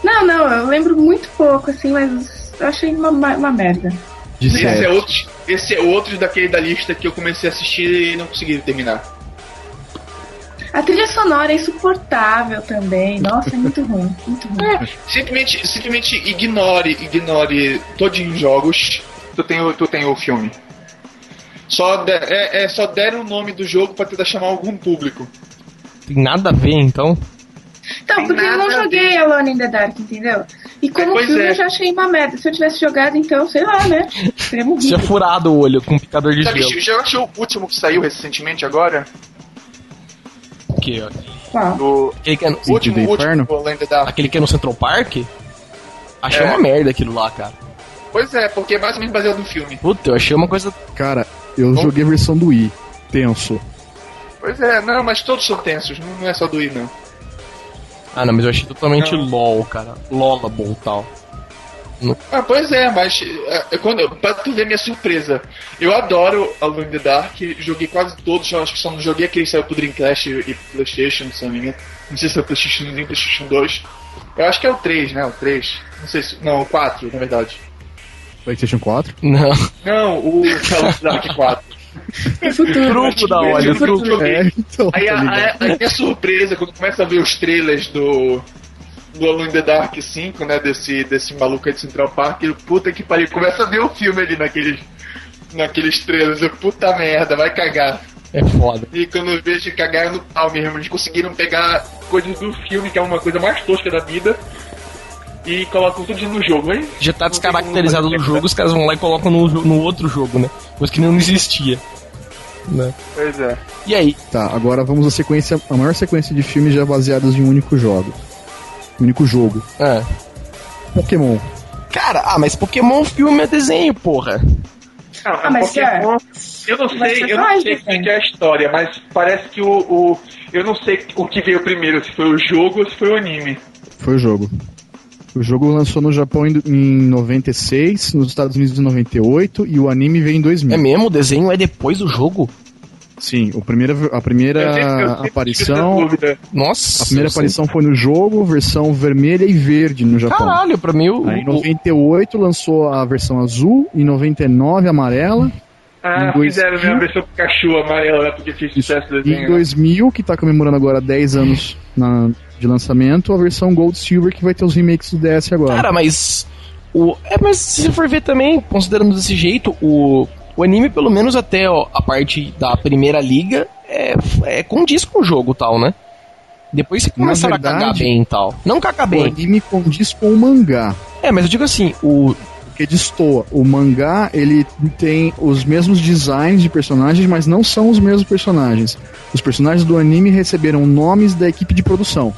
Não, não, eu lembro muito pouco, assim, mas eu achei uma, uma merda. De Esse sete. é, outro, esse é outro daquele da lista que eu comecei a assistir e não consegui terminar. A trilha sonora é insuportável também. Nossa, é muito ruim, muito ruim. Simplesmente, simplesmente ignore, ignore todos os jogos. Tu tem, o- tu tem o filme. Só, de- é, é só deram o nome do jogo pra tentar chamar algum público. Tem nada a ver, então? Então, Tem porque eu não joguei Alone in the Dark, entendeu? E como pois filme é. eu já achei uma merda. Se eu tivesse jogado, então, sei lá, né? Seria tinha furado o olho com um picador de Sabe, gelo. já achou o último que saiu recentemente agora? Que, ó, Qual? O aquele, que é no, o último, do o último Inferno? Land Dark. aquele que é no Central Park? Achei É. uma merda aquilo lá, cara. Pois é, porque é menos baseado no filme. Puta, eu achei uma coisa. Cara, eu Bom. joguei a versão do Wii. Tenso. Pois é, não, mas todos são tensos, não, não é só do I, não. Ah, não, mas eu achei totalmente Não. LOL, cara. LOLable tal. Ah, pois é, mas é, quando, pra tu ver minha surpresa, eu adoro Alone in the Dark, joguei quase todos, eu acho que só não joguei aquele que saiu pro Dreamcast e Playstation, se não me engano. Não sei se é o Playstation 1 e Playstation 2. Eu acho que é o 3, né? O 3. Não sei se. Não, o 4, na verdade. PlayStation 4? Não. Não, o Alone in the Dark 4. Futuro. Truco da hora, Eu truco. É, então. Aí tá a, ligado. a, a minha surpresa, quando começa a ver os trailers do. Do Alone in the Dark 5, né? Desse, desse maluco aí de Central Park, eu, puta que pariu, começa a ver o filme ali naqueles. Naqueles trailers, eu, puta merda, vai cagar. É foda. E quando eu vejo cagaram no pau mesmo, eles conseguiram pegar coisas do filme, que é uma coisa mais tosca da vida, e colocam tudo no jogo, hein? Já tá descaracterizado do jogo, os caras vão lá e colocam no, no outro jogo, né? Coisa que não existia. Né? Pois é. E aí? Tá, agora vamos à sequência, a maior sequência de filmes já baseados em um único jogo. Um único jogo. Ah. Pokémon. Cara, ah, mas Pokémon filme é desenho, porra. Ah, mas Pokémon, eu não sei, eu não sei como é é a história, mas parece que o, o- Eu não sei o que veio primeiro, se foi o jogo ou se foi o anime. Foi o jogo. O jogo lançou no Japão em, em 96, nos Estados Unidos em 98 e o anime veio em 2000. É mesmo? O desenho é depois do jogo? Sim, o primeira, a Eu sempre- eu primeira sempre aparição. Nossa. a primeira aparição foi no jogo, versão vermelha e verde no Japão. Caralho, pra mim o. Aí em o- 98 lançou a versão azul, em 99 amarela, Ah, Em fizeram a versão Pikachu amarela, né? Porque fez sucesso do e em desenho. né? 2000, que tá comemorando agora 10 anos na- de lançamento, a versão Gold Silver, que vai ter os remakes do DS agora. Cara, mas. O... É, mas se for ver também, considerando desse jeito, o, o anime, pelo menos até ó, a parte da primeira liga, é, é condiz com o jogo e tal, né? Depois você Na começaram a cagar verdade, bem e tal. Não cagar o bem. anime condiz com o mangá. É, mas eu digo assim, o. Porque destoa. O mangá, ele tem os mesmos designs de personagens, mas não são os mesmos personagens. Os personagens do anime receberam nomes da equipe de produção.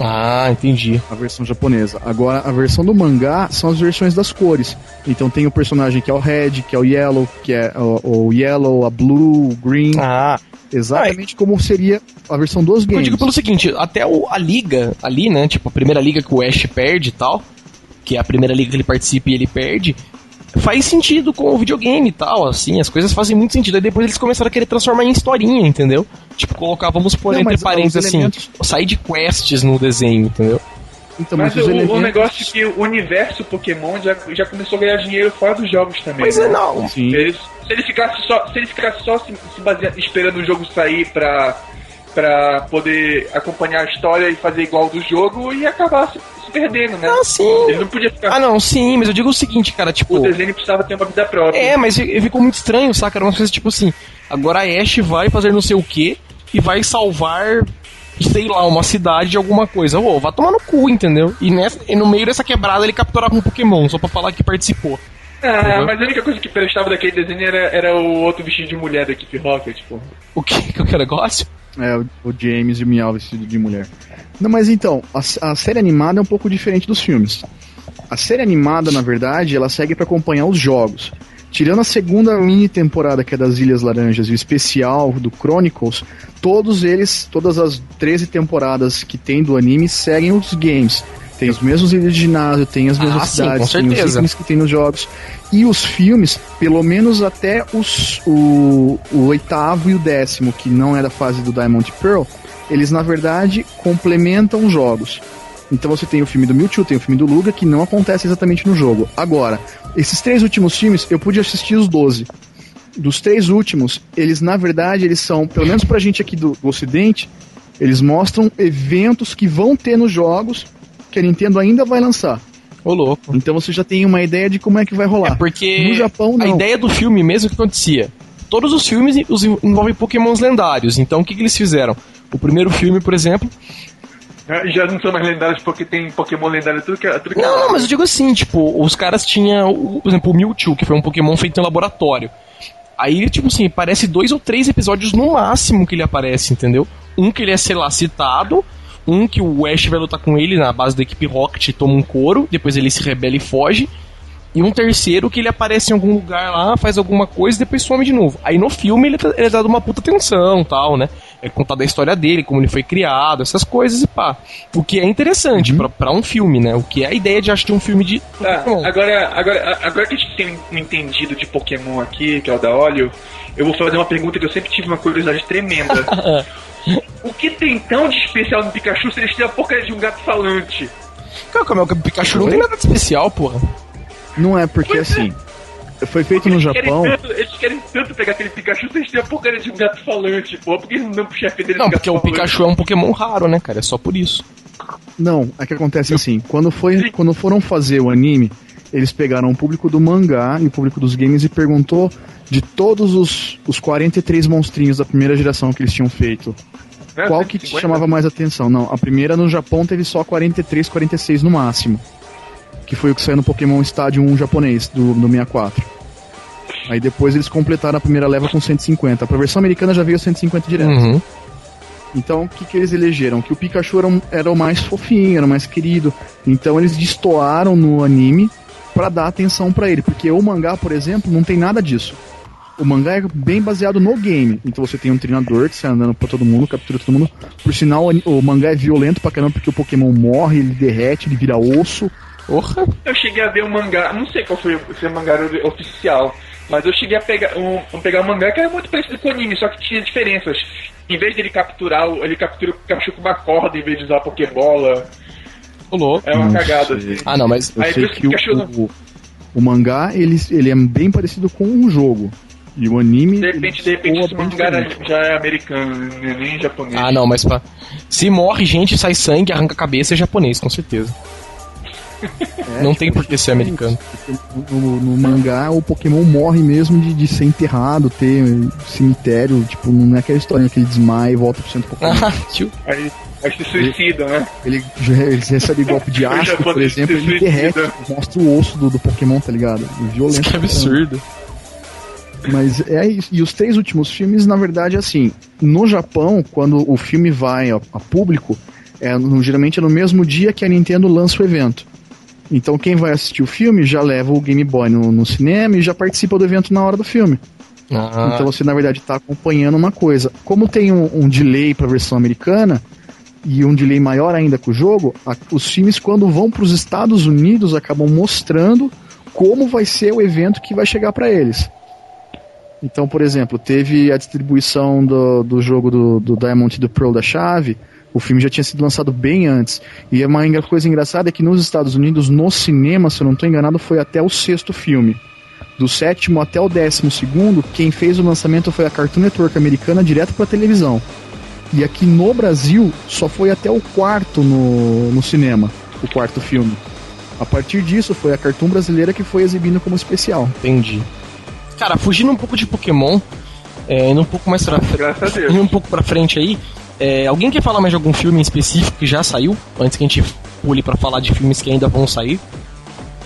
Ah, entendi. A versão japonesa. Agora, a versão do mangá são as versões das cores. Então tem o personagem que é o Red, que é o Yellow, que é o, o Yellow, a Blue, o Green. Ah, Exatamente como seria a versão dos eu games. digo pelo seguinte, até o- a liga ali, né? Tipo, a primeira liga que o Ash perde e tal, que é a primeira liga que ele participa e ele perde, faz sentido com o videogame e tal, assim, as coisas fazem muito sentido. Aí depois eles começaram a querer transformar em historinha, entendeu? Tipo, colocar, vamos pôr Não, entre parênteses assim, elementos- side quests no desenho, entendeu? Então, Mas mas, o, elementos... o negócio é que o universo Pokémon já, já começou a ganhar dinheiro fora dos jogos também. Mas né? é não. Sim. Eles- se ele ficasse só, se ele ficasse só se, se baseando, esperando o jogo sair pra, pra poder acompanhar a história e fazer igual do jogo, ia acabar perdendo, né? Ah, sim. Ele não podia ficar. Ah, não, sim, mas eu digo o seguinte, cara, tipo. O desenho precisava ter uma vida própria. É, mas fi- ficou muito estranho, saca? Era uma coisa tipo assim: agora a Ash vai fazer não sei o que e vai salvar, sei lá, uma cidade de alguma coisa. Ô, vai tomar no cu, entendeu? E, nessa, e no meio dessa quebrada ele capturava um Pokémon, só pra falar que participou. Ah, Uhum. mas a única coisa que prestava daquele desenho era, era o outro vestido de mulher da equipe Rocket, pô. O que? Que é negócio? É, o, James e o Meow vestido de mulher. Não, mas então, a, a série animada é um pouco diferente dos filmes. A série animada, na verdade, ela segue para acompanhar os jogos. Tirando a segunda mini temporada, que é das Ilhas Laranjas, e o especial do Chronicles, todos eles, todas as 13 temporadas que tem do anime seguem os games. Tem os mesmos ilhas de ginásio, tem as Ah, mesmas sim, cidades, com tem os itens que tem nos jogos. E os filmes, pelo menos até os, o, o oitavo e o décimo, que não é da fase do Diamond Pearl, eles na verdade complementam os jogos. Então você tem o filme do Mewtwo, tem o filme do Luga, que não acontece exatamente no jogo. Agora, esses três últimos filmes, eu pude assistir os 12. Dos três últimos, eles na verdade, eles são, pelo menos pra gente aqui do, do ocidente, eles mostram eventos que vão ter nos jogos que a Nintendo ainda vai lançar. Ô, louco. Então você já tem uma ideia de como é que vai rolar. É porque No Japão, a não. ideia do filme mesmo o que acontecia. Todos os filmes os envolvem pokémons lendários. Então o que, que eles fizeram? O primeiro filme, por exemplo. Já não são mais lendários porque tem Pokémon lendário tudo que é- tudo que é Não, lado. não, mas eu digo assim, tipo, os caras tinham, o- por exemplo, o Mewtwo, que foi um Pokémon feito em laboratório. Aí, tipo assim, parece dois ou três episódios no máximo que ele aparece, entendeu? Um que ele é, sei lá, citado, um que o Ash vai lutar com ele na base da equipe Rocket e toma um couro, depois ele se rebela e foge. E um terceiro que ele aparece em algum lugar lá, faz alguma coisa e depois some de novo. Aí no filme ele, tá- ele é dado uma puta atenção tal, né? É contada a história dele, como ele foi criado, essas coisas e pá. O que é interessante pra, pra um filme, né? O que é a ideia de acho de um filme de. Tá, agora, agora, agora que a gente tem um entendido de Pokémon aqui, que é o da óleo, eu vou fazer uma pergunta que eu sempre tive uma curiosidade tremenda. o que tem tão de especial no Pikachu se eles têm a porcaria de um gato falante? Calma, o Pikachu não tem nada de especial, porra. Não é porque assim. Foi feito no Japão. Querem tanto, eles querem tanto pegar aquele Pikachu se eles têm a porcaria de um gato falante, pô. Por que eles não dão pro chefe dele Não, gato porque o? Pikachu é um Pokémon raro, né, cara? É só por isso. Não, é que acontece assim, quando, foi, quando foram fazer o anime, eles pegaram o público do mangá e o público dos games e perguntou de todos os, os 43 monstrinhos da primeira geração que eles tinham feito, Né? qual que te 150? chamava mais atenção? Não, a primeira no Japão teve só 43, 46 no máximo. Que foi o que saiu no Pokémon Stadium 1 japonês, do, do 64. Aí depois eles completaram a primeira leva com 150. Pra versão americana já veio 150 direto. Uhum. Então, o que, que eles elegeram? Que o Pikachu era, um- era o mais fofinho, era o mais querido. Então, eles destoaram no anime pra dar atenção pra ele. Porque o mangá, por exemplo, não tem nada disso. O mangá é bem baseado no game. Então, você tem um treinador que sai andando pra todo mundo, captura todo mundo. Por sinal, o o mangá é violento pra caramba porque o Pokémon morre, ele derrete, ele vira osso. Porra. Eu cheguei a ver um mangá, não sei qual foi o se é o mangá oficial, mas eu cheguei a pegar um, um- pegar um mangá que era muito parecido com o anime, só que tinha diferenças. Em vez dele capturar, o- ele captura o Pikachu com uma corda em vez de usar a Pokébola. Ô, louco. É uma Não cagada. assim. Ah, não, mas. Eu Aí, sei isso que o, o, o mangá, ele, ele é bem parecido com um jogo. E o anime... De repente, de ele repente, esse mangá já é americano, não é nem japonês. Ah, não, mas pá. Se morre gente, sai sangue, arranca a cabeça, é japonês, com certeza. É, não tem por que ser americano. No, no mangá, o Pokémon morre mesmo de, de ser enterrado, ter cemitério, tipo, não é aquela historinha que ele desmaia e volta pro centro Pokémon. Ah, tio. Aí, aí se suicida, né? ele, ele recebe golpe de ácido, por exemplo, ele derrete, mostra o osso do, do Pokémon, tá ligado? Violento. Que pra caramba. Mas é isso. E os três últimos filmes, na verdade, assim, no Japão, quando o filme vai a, a público, É, no- geralmente é no mesmo dia que a Nintendo lança o evento. Então quem vai assistir o filme já leva o Game Boy no, no cinema e já participa do evento na hora do filme. Ah, Então você na verdade está acompanhando uma coisa. Como tem um, um delay para a versão americana e um delay maior ainda com o jogo, a- os filmes quando vão para os Estados Unidos acabam mostrando como vai ser o evento que vai chegar para eles. Então, por exemplo, teve a distribuição do, do jogo do, do Diamond e do Pearl da chave. O filme já tinha sido lançado bem antes. E uma engra- coisa engraçada é que nos Estados Unidos, no cinema, se eu não estou enganado, foi até o sexto filme. Do sétimo até o décimo segundo, quem fez o lançamento foi a Cartoon Network americana direto para televisão. E aqui no Brasil, só foi até o quarto no, no cinema, o quarto filme. A partir disso, foi a Cartoon brasileira que foi exibindo como especial. entendi. Cara, fugindo um pouco de Pokémon, é, indo um pouco mais pra frente. Graças a Deus. Indo um pouco pra frente aí, é, alguém quer falar mais de algum filme em específico que já saiu? Antes que a gente pule pra falar de filmes que ainda vão sair.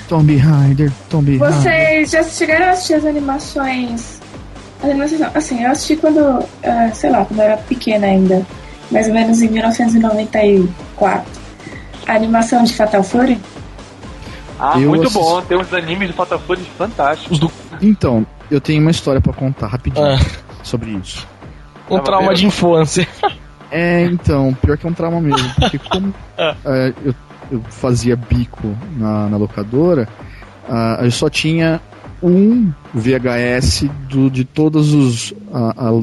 Tomb Raider, Tomb Raider. Vocês já chegaram a assistir as animações? As animações não. Assim, eu assisti quando, ah, sei lá, quando eu era pequena ainda. Mais ou menos em 1994. A animação de Fatal Fury? Ah, Eu muito assisti- bom. Tem uns animes do Fatal Fury fantásticos. Os do. Então, eu tenho uma história pra contar rapidinho Ah, sobre isso. um Tava trauma vendo? de infância. É, então, pior que é um trauma mesmo. Porque como Ah. é, eu, eu fazia bico na, na locadora, ah, eu só tinha um VHS do, de todos os, ah, ah,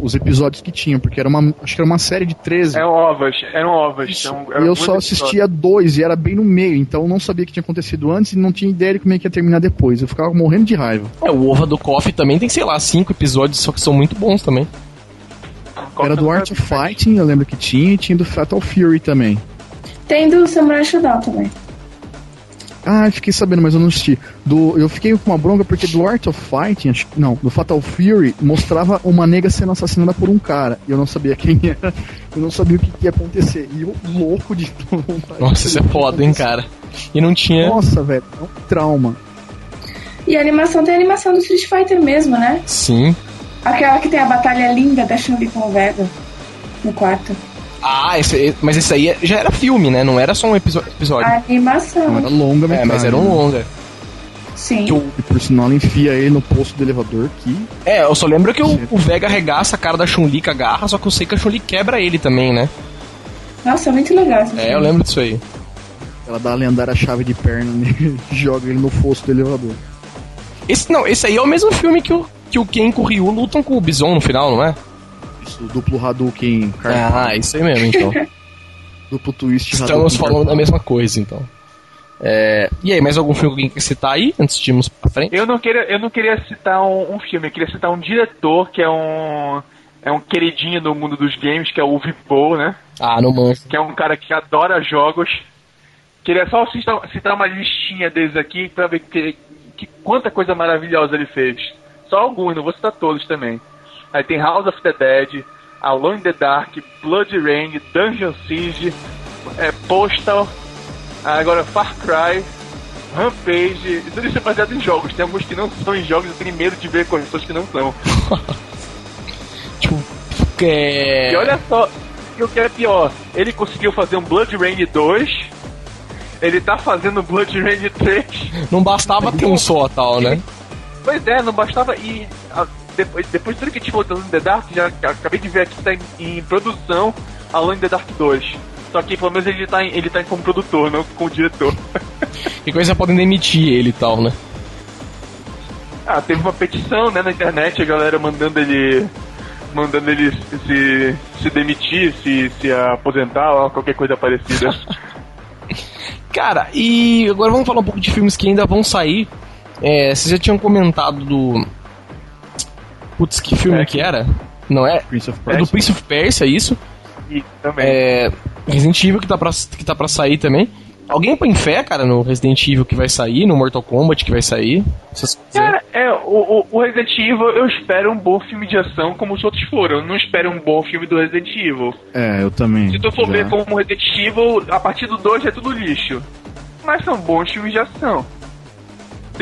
os episódios que tinham, porque era uma, acho que era uma série de 13. Eram ovas, eram ovas. Então, e eu só assistia dois e era bem no meio, então eu não sabia o que tinha acontecido antes e não tinha ideia de como é que ia terminar depois. Eu ficava morrendo de raiva. É, o Ova do Coffee também tem, sei lá, cinco episódios, só que são muito bons também. Era do Art of Fighting, eu lembro que tinha, e tinha do Fatal Fury também. Tem do Samurai Shodown também. Ah, fiquei sabendo, mas eu não assisti. Do, eu fiquei com uma bronca porque do Art of Fighting, acho, que- não, do Fatal Fury, mostrava uma nega sendo assassinada por um cara. E eu não sabia quem era. Eu não sabia o que, que ia acontecer. E eu louco de vontade Nossa, isso é foda, hein, cara. E não tinha. Nossa, velho, é um trauma. E a animação tem a animação do Street Fighter mesmo, né? Sim. Aquela que tem a batalha linda da Chun-Li com o Vega no quarto. Ah, esse, mas esse aí já era filme, né? Não era só um episódio. A Não animação. era longa, é, mas era um né? longa. Sim. Que o- E por sinal, enfia ele no posto do elevador que. É, eu só lembro que o, o Vega arregaça a cara da Chun-Li com a garra, só que eu sei que a Chun-Li quebra ele também, né? Nossa, é muito legal. esse É, filme. eu lembro disso aí. Ela dá a lendária chave de perna nele e joga ele no fosso do elevador. Esse, não, esse aí é o mesmo filme que o, que o Ken e o Ryu lutam com o Bison no final, não é? Isso, duplo Hadouken, car... Ah, isso aí mesmo, então. duplo twist Estamos Hadouken, falando da mesma coisa, então. É, e aí, mais algum filme que alguém quer citar aí, antes de irmos pra frente? Eu não queria, eu não queria citar um, um filme, eu queria citar um diretor que é um é um queridinho do mundo dos games, que é o Vipo, né? Ah, não manjo. Que é um cara que adora jogos. Queria só citar, citar uma listinha deles aqui pra ver que, que quanta coisa maravilhosa ele fez. Só alguns, não vou citar todos também. Aí tem House of the Dead, Alone in the Dark, Blood Rain, Dungeon Siege, é, Postal, agora Far Cry, Rampage, e tudo isso é baseado em jogos. Tem alguns que não são em jogos, eu tenho medo de ver com as pessoas que não são. Tipo, é... E olha só, o que é pior, ele conseguiu fazer um Blood Rain 2, ele tá fazendo Blood Rain 3, não bastava ter um só, tal, né? pois é, não bastava e depois, depois de tudo que tinha voltando no The Dark, já acabei de ver aqui que tá em, em produção Alone in the Dark 2. Só que pelo menos ele tá, em, ele tá como produtor, não como diretor. Que coisa podem demitir ele e tal, né? Ah, teve uma petição né, na internet, a galera mandando ele. Mandando ele se, se demitir, se, se aposentar ou qualquer coisa parecida. Cara, e agora vamos falar um pouco de filmes que ainda vão sair. É, vocês já tinham comentado do. Putz, que filme É, que era? Não é? Prince of É do Prince of Persia, isso. E também. É. Resident Evil que tá, pra, que tá pra sair também. Alguém põe fé, cara, no Resident Evil que vai sair, no Mortal Kombat que vai sair? Essas coisas. Cara, é, o, o, o Resident Evil eu espero um bom filme de ação como os outros foram. Eu não espero um bom filme do Resident Evil. É, eu também. Se tu for já. ver como Resident Evil, a partir do 2 é tudo lixo. Mas são bons filmes de ação.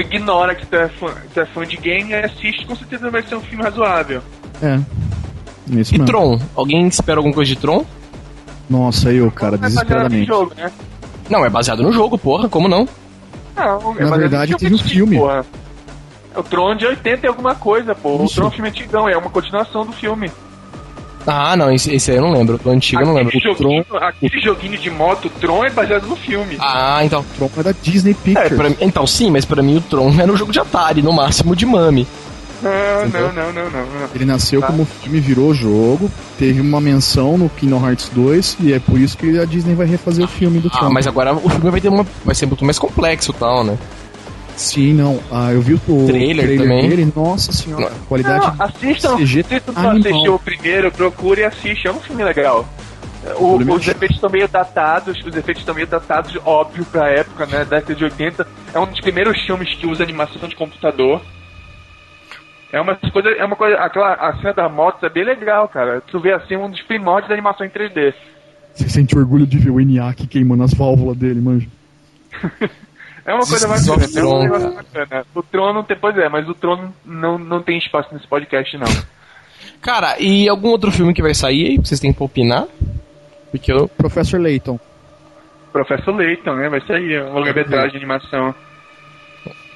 Tu ignora que tu é fã, tu é fã de game e assiste, com certeza vai ser um filme razoável. É. Isso E mesmo. Tron? Alguém espera alguma coisa de Tron? Nossa, eu, cara, Não é baseado no desesperadamente. jogo, né? Não, é baseado no jogo, porra, como não? Não, é Na verdade, teve um filme. porra. O Tron de 80 e alguma coisa, pô. Isso. O Tron é um filme antigão, é uma continuação do filme. Ah, não, esse, esse aí eu não lembro. O antigo eu não lembro. Aquele joguinho, aquele joguinho de moto, o Tron é baseado no filme. Ah, então. O Tron é da Disney É, Pictures. pra mim- então sim, mas pra mim o Tron era um jogo de Atari, no máximo de Mami. Não, não, não, não, não, não. Ele nasceu Tá. como filme, virou jogo, teve uma menção no Kingdom Hearts 2 e é por isso que a Disney vai refazer o filme do Ah, Tron. mas agora o filme vai ter uma. Vai ser muito mais complexo e tal, né? Sim, não. Ah, eu vi o, o Trailer também. dele, nossa senhora, a qualidade Não, assistam. CG Se tu não assistiu o primeiro, procure e assiste. É um filme legal. O- os efeitos estão meio datados, os efeitos estão meio datados, óbvio, pra época, né? Década de 80. É um dos primeiros filmes que usa animação de computador. É uma coisa, é uma coisa, aquela a cena da moto é bem legal, cara. Tu vê assim um dos primórdios da animação em 3D. Você sente orgulho de ver o ENIAC queimando as válvulas dele, manja. É uma coisa bacana, of é um negócio bacana. O Tron não tem, pois é, mas o Tron não, não tem espaço nesse podcast, não. Cara, e algum outro filme que vai sair aí? Vocês têm pra opinar? Porque eu. Professor Layton. Professor Layton, né? Vai sair, uma longa-metragem de animação.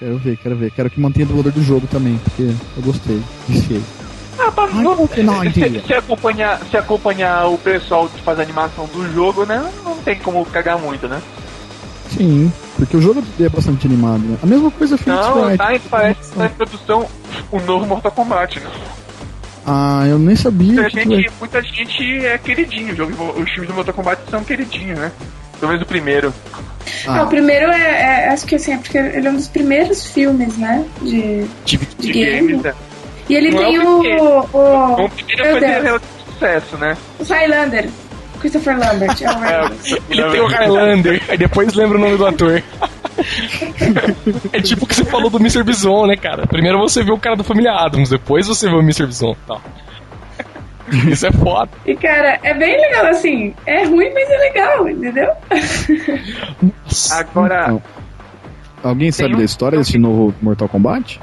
Quero ver, quero ver. Quero que mantenha o dublador do jogo também, porque eu gostei. Viciei. Ah, pra, Ai, não, não se, se acompanhar, se acompanhar o pessoal que faz a animação do jogo, né? Não tem como cagar muito, né? Sim, porque o jogo é bastante animado, né? A mesma coisa Phoenix Não, tá, em- parece que tá em produção o novo Mortal Kombat, né? Ah, eu nem sabia Muita que tu gente, muita gente é queridinho, o jogo, os filmes do Mortal Kombat são queridinhos, né? Pelo menos o primeiro. Ah, o Ah, primeiro é, é- Acho que assim, é porque ele é um dos primeiros filmes, né? De, Tive... de De game. games, né? E ele Não é tem o o. primeiro. O, O primeiro foi relativo sucesso, né? o Highlander. Christopher Lambert. É o É, Highlander. Ele tem o Highlander, aí depois lembra o nome do ator. é tipo o que você falou do Mr. Bison, né, cara? Primeiro você vê o cara da família Adams, depois você vê o Mr. Bison. Tal. Isso é foda. E cara, é bem legal assim. É ruim, mas é legal, entendeu? Nossa. Agora, Não. Alguém sabe um- da história desse novo Mortal Kombat?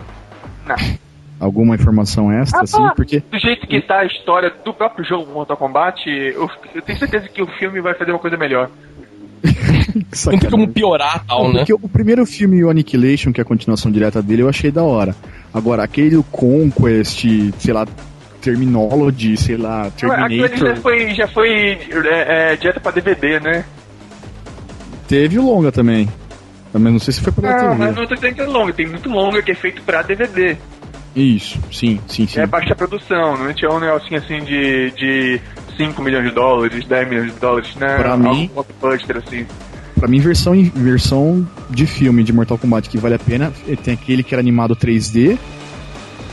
Não. Alguma informação extra, Ah, assim? Porque. do jeito que tá a história do próprio jogo Mortal Kombat, eu, eu tenho certeza que o filme vai fazer uma coisa melhor. Não tem como piorar tal, Não, né? Porque o primeiro filme, o Annihilation, que é a continuação direta dele, eu achei da hora. Agora, aquele do Conquest, sei lá, Terminology, sei lá, Aquilo ali já Terminator. foi, já foi é, é, direto pra DVD, né? Teve o longa também. Mas não sei se foi pra Não, TV. mas não tô dizendo que é longa, tem muito longa que é feito pra DVD. Isso, sim, sim, sim. É baixa produção, não tinha um negocinho assim de, de 5 milhões de dólares, 10 milhões de dólares, né? Pra Algo mim- blockbuster, assim. Pra mim, versão, versão de filme de Mortal Kombat que vale a pena, eh, tem aquele que era animado 3D,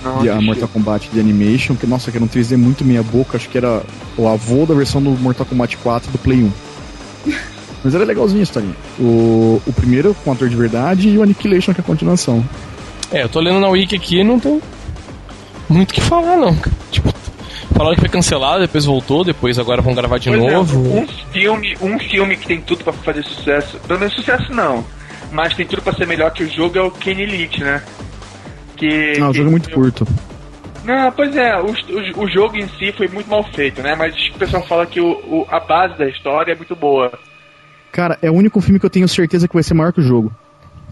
Não, de, a. Mortal Kombat de Animation, que nossa, que era um 3D muito meia boca, acho que era o avô da versão do Mortal Kombat 4 do Play 1. Mas era legalzinho a historinha. O, o primeiro com ator de verdade e o Annihilation, que é a continuação. É, eu tô lendo na Wiki aqui e não tem muito o que falar, não. Tipo, falaram que foi cancelado, depois voltou, depois agora vão gravar de Por novo. exemplo, um filme, um filme que tem tudo pra fazer sucesso, pelo menos sucesso não, mas tem tudo pra ser melhor que o jogo é o Kenny Elite, né? Que, Não, o jogo é muito curto. Não, pois é, o, o, o jogo em si foi muito mal feito, né? Mas o pessoal fala que o, o- a base da história é muito boa. Cara, é o único filme que eu tenho certeza que vai ser maior que o jogo.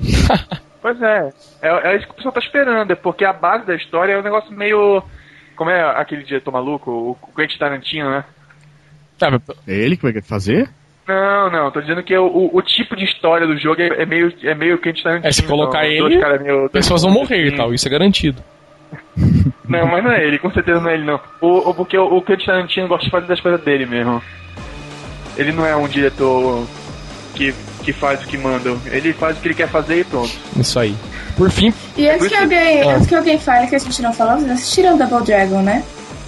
Pois é, é, é isso que o pessoal tá esperando, é porque a base da história é um negócio meio. Como é aquele diretor maluco, o Quentin Tarantino, né? É ele que vai fazer? Não, não, tô dizendo que o, o, o tipo de história do jogo é, é meio é meio Quentin Tarantino. É, se colocar então, ele, meio- pessoas vão morrer e tal, isso é garantido. Não, mas não é ele, com certeza não é ele não. O, o- porque o, o Quentin Tarantino gosta de fazer das coisas dele mesmo. Ele não é um diretor que, que faz o que manda. Ele faz o que ele quer fazer e pronto. Isso aí. Por fim, E antes que alguém, Ah. antes que alguém fale que a gente não falou, vocês assistiram Double Dragon, né?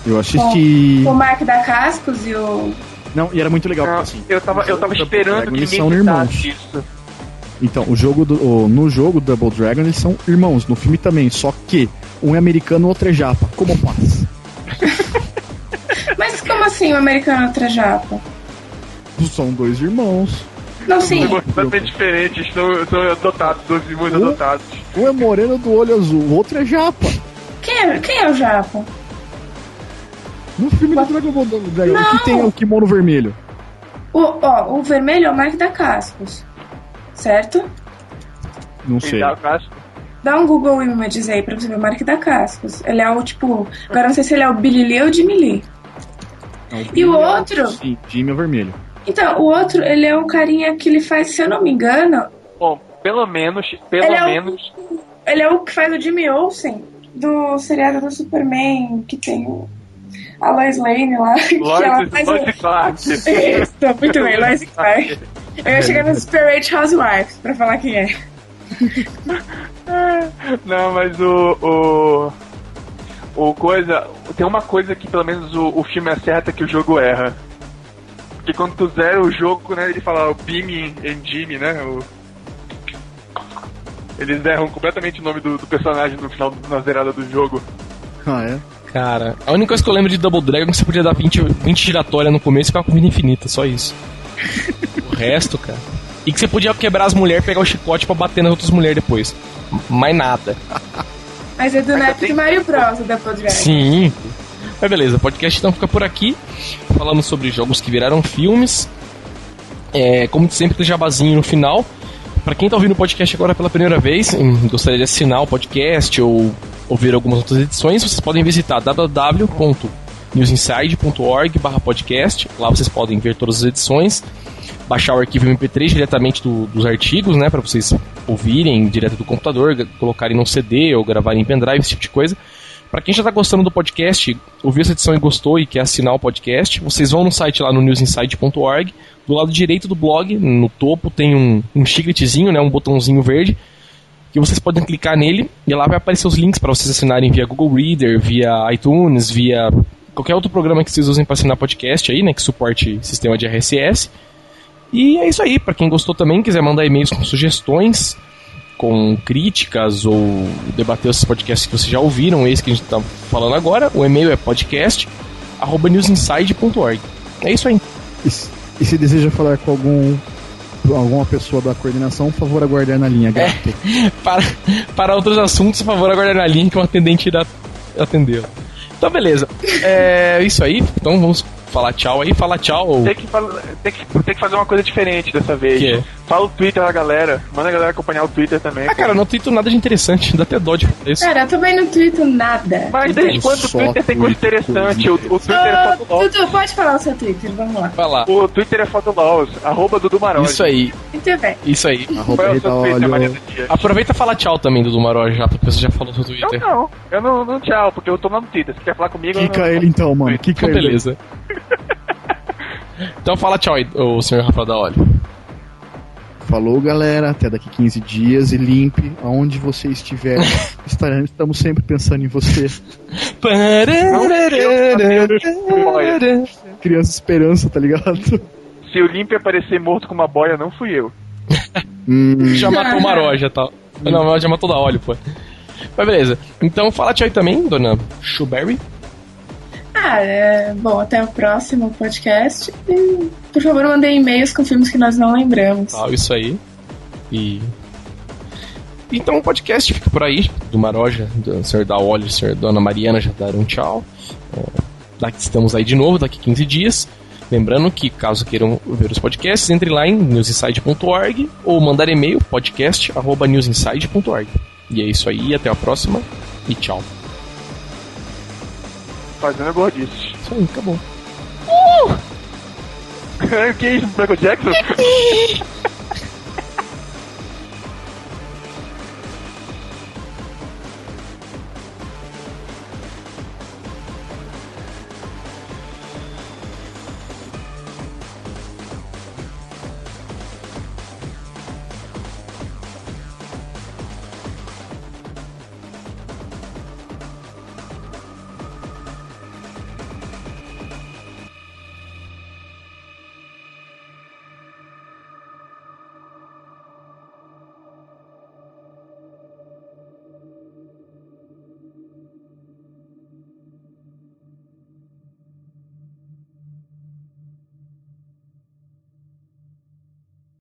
Eu assisti. Com o Mark da Cascos e o. Não, e era muito legal, Não, porque assim. eu tava, eu tava esperando Dragon, que eles ninguém são irmãos. isso. Então, o jogo do, o- no jogo Double Dragon eles são irmãos, no filme também, só que um é americano e o outro é japa. Como faz? Mas como assim o americano e outra japa? São dois irmãos. Não, sim. São completamente diferentes, são, são adotados, dois irmãos Uh. adotados. Um é moreno do olho azul, o outro é japa. Quem é, quem é o japa? No filme do Dragon Ball Dragon, o Não. que tem o kimono vermelho. O O, ó, o vermelho é o Mark da Cascos. Certo? Não sei. Dá o um Google Images aí pra você ver o Mark da Cascos. Ele é o tipo. Agora não sei se ele é o Billy Lee ou o Jimmy Lee. Não, E o Jimmy é outro? Sim, Jimmy é o vermelho. Então, o outro, ele é um carinha que ele faz, se eu não me engano, Bom, pelo menos, pelo Ele é o- menos. ele é o que faz o Jimmy Olsen do seriado do Superman, que tem o- a Lois Lane lá. que ela Lois, faz. Lois Clark. Isso, muito bem, Lois Clark. Eu ia chegar no Super 8 Housewives pra falar quem é. Não, mas o. O. O coisa. Tem uma coisa que pelo menos o, o filme acerta que o jogo erra. Porque quando tu zera o jogo, né, ele fala o Beam and Jimmy, né? O, eles erram completamente o nome do, do personagem no final na zerada do jogo. Ah, é? Cara, a única coisa que eu lembro de Double Dragon é que você podia dar 20, 20 giratória no começo e ficar com vida infinita, só isso. o resto, cara. E que você podia quebrar as mulheres e pegar o chicote pra bater nas outras mulheres depois. M- Mais nada. Mas é do Neto tem- do Mario Bros, o Double Dragon. Sim. Mas beleza, o podcast então fica por aqui. Falamos sobre jogos que viraram filmes. É, como sempre, tem jabazinho no final. Pra quem tá ouvindo o podcast agora pela primeira vez, e gostaria de assinar o podcast ou ouvir algumas outras edições, vocês podem visitar www.newsinside.org podcast. Lá vocês podem ver todas as edições, baixar o arquivo MP3 diretamente do- dos artigos, né, para vocês ouvirem direto do computador, colocarem no CD ou gravarem em pendrive, esse tipo de coisa. Pra quem já tá gostando do podcast, ouviu essa edição e gostou e quer assinar o podcast, vocês vão no site lá no newsinside.org. Do lado direito do blog, no topo, tem um, um chicletezinho, né, um botãozinho verde, que vocês podem clicar nele e lá vai aparecer os links para vocês assinarem via Google Reader, via iTunes, via qualquer outro programa que vocês usem para assinar podcast aí, né, que suporte sistema de RSS. E é isso aí, para quem gostou também, quiser mandar e-mails com sugestões, com críticas ou debater os podcasts que vocês já ouviram, esse que a gente está falando agora, o e-mail é podcast@newsinside.org. É isso aí. E, se- e se deseja falar com algum alguma pessoa da coordenação, por favor, aguardar na linha, gato. para, para outros assuntos, por favor, aguardar na linha que um atendente irá atendê-lo. Então, beleza. É isso aí. Então, vamos falar tchau aí. Fala tchau. Tem que, tem, que, tem que fazer uma coisa diferente dessa vez. Que é? Fala o Twitter da galera. Manda a galera acompanhar o Twitter também. Ah, cara, eu não tweeto nada de interessante. Dá até dó de fazer isso. Cara, eu também não tweeto nada. Mas desde quando o Twitter tem coisa Twitter, interessante? O, o Twitter é Ô, Fotolol. Dudu, pode falar o seu Twitter, vamos lá. Vai lá. O Twitter é Fotolol. Arroba Dudu Maroja. Isso aí. Muito bem. Isso aí. Arroba Qual é o seu Twitter, Maria do Dia? Aproveita e fala tchau também, Dudu Maró, já, porque você já falou no Eu Twitter. não, eu não, não tchau, porque eu tô lá no Twitter. Se quer falar comigo, Kika não... ele então, mano. Kika Então, ele. beleza. então, fala tchau aí, o senhor Rafael da Olho. Falou, galera. Até daqui 15 dias. E limpe aonde você estiver. Estaremos, estamos sempre pensando em você. Criança esperança, tá ligado? Se o Limpe aparecer morto com uma boia, não fui eu. Hum, Já matou o Maró, já tá. Não, já matou da óleo, pô. Mas beleza. Então fala tchau aí também, dona Shuberry. Ah, é, bom, até o próximo podcast. E, por favor, mandem e-mails com filmes que nós não lembramos. Tal, isso aí. E. Então o podcast fica por aí. Do Maroja, do senhor da do senhor Dona Mariana já deram um tchau. É, daqui, estamos aí de novo, daqui 15 dias. Lembrando que, caso queiram ver os podcasts, entre lá em newsinside.org ou mandar e-mail podcast.newsinside.org. E é isso aí, até a próxima e tchau. Fazendo gordices. Isso aí, acabou. que isso, Michael Jackson?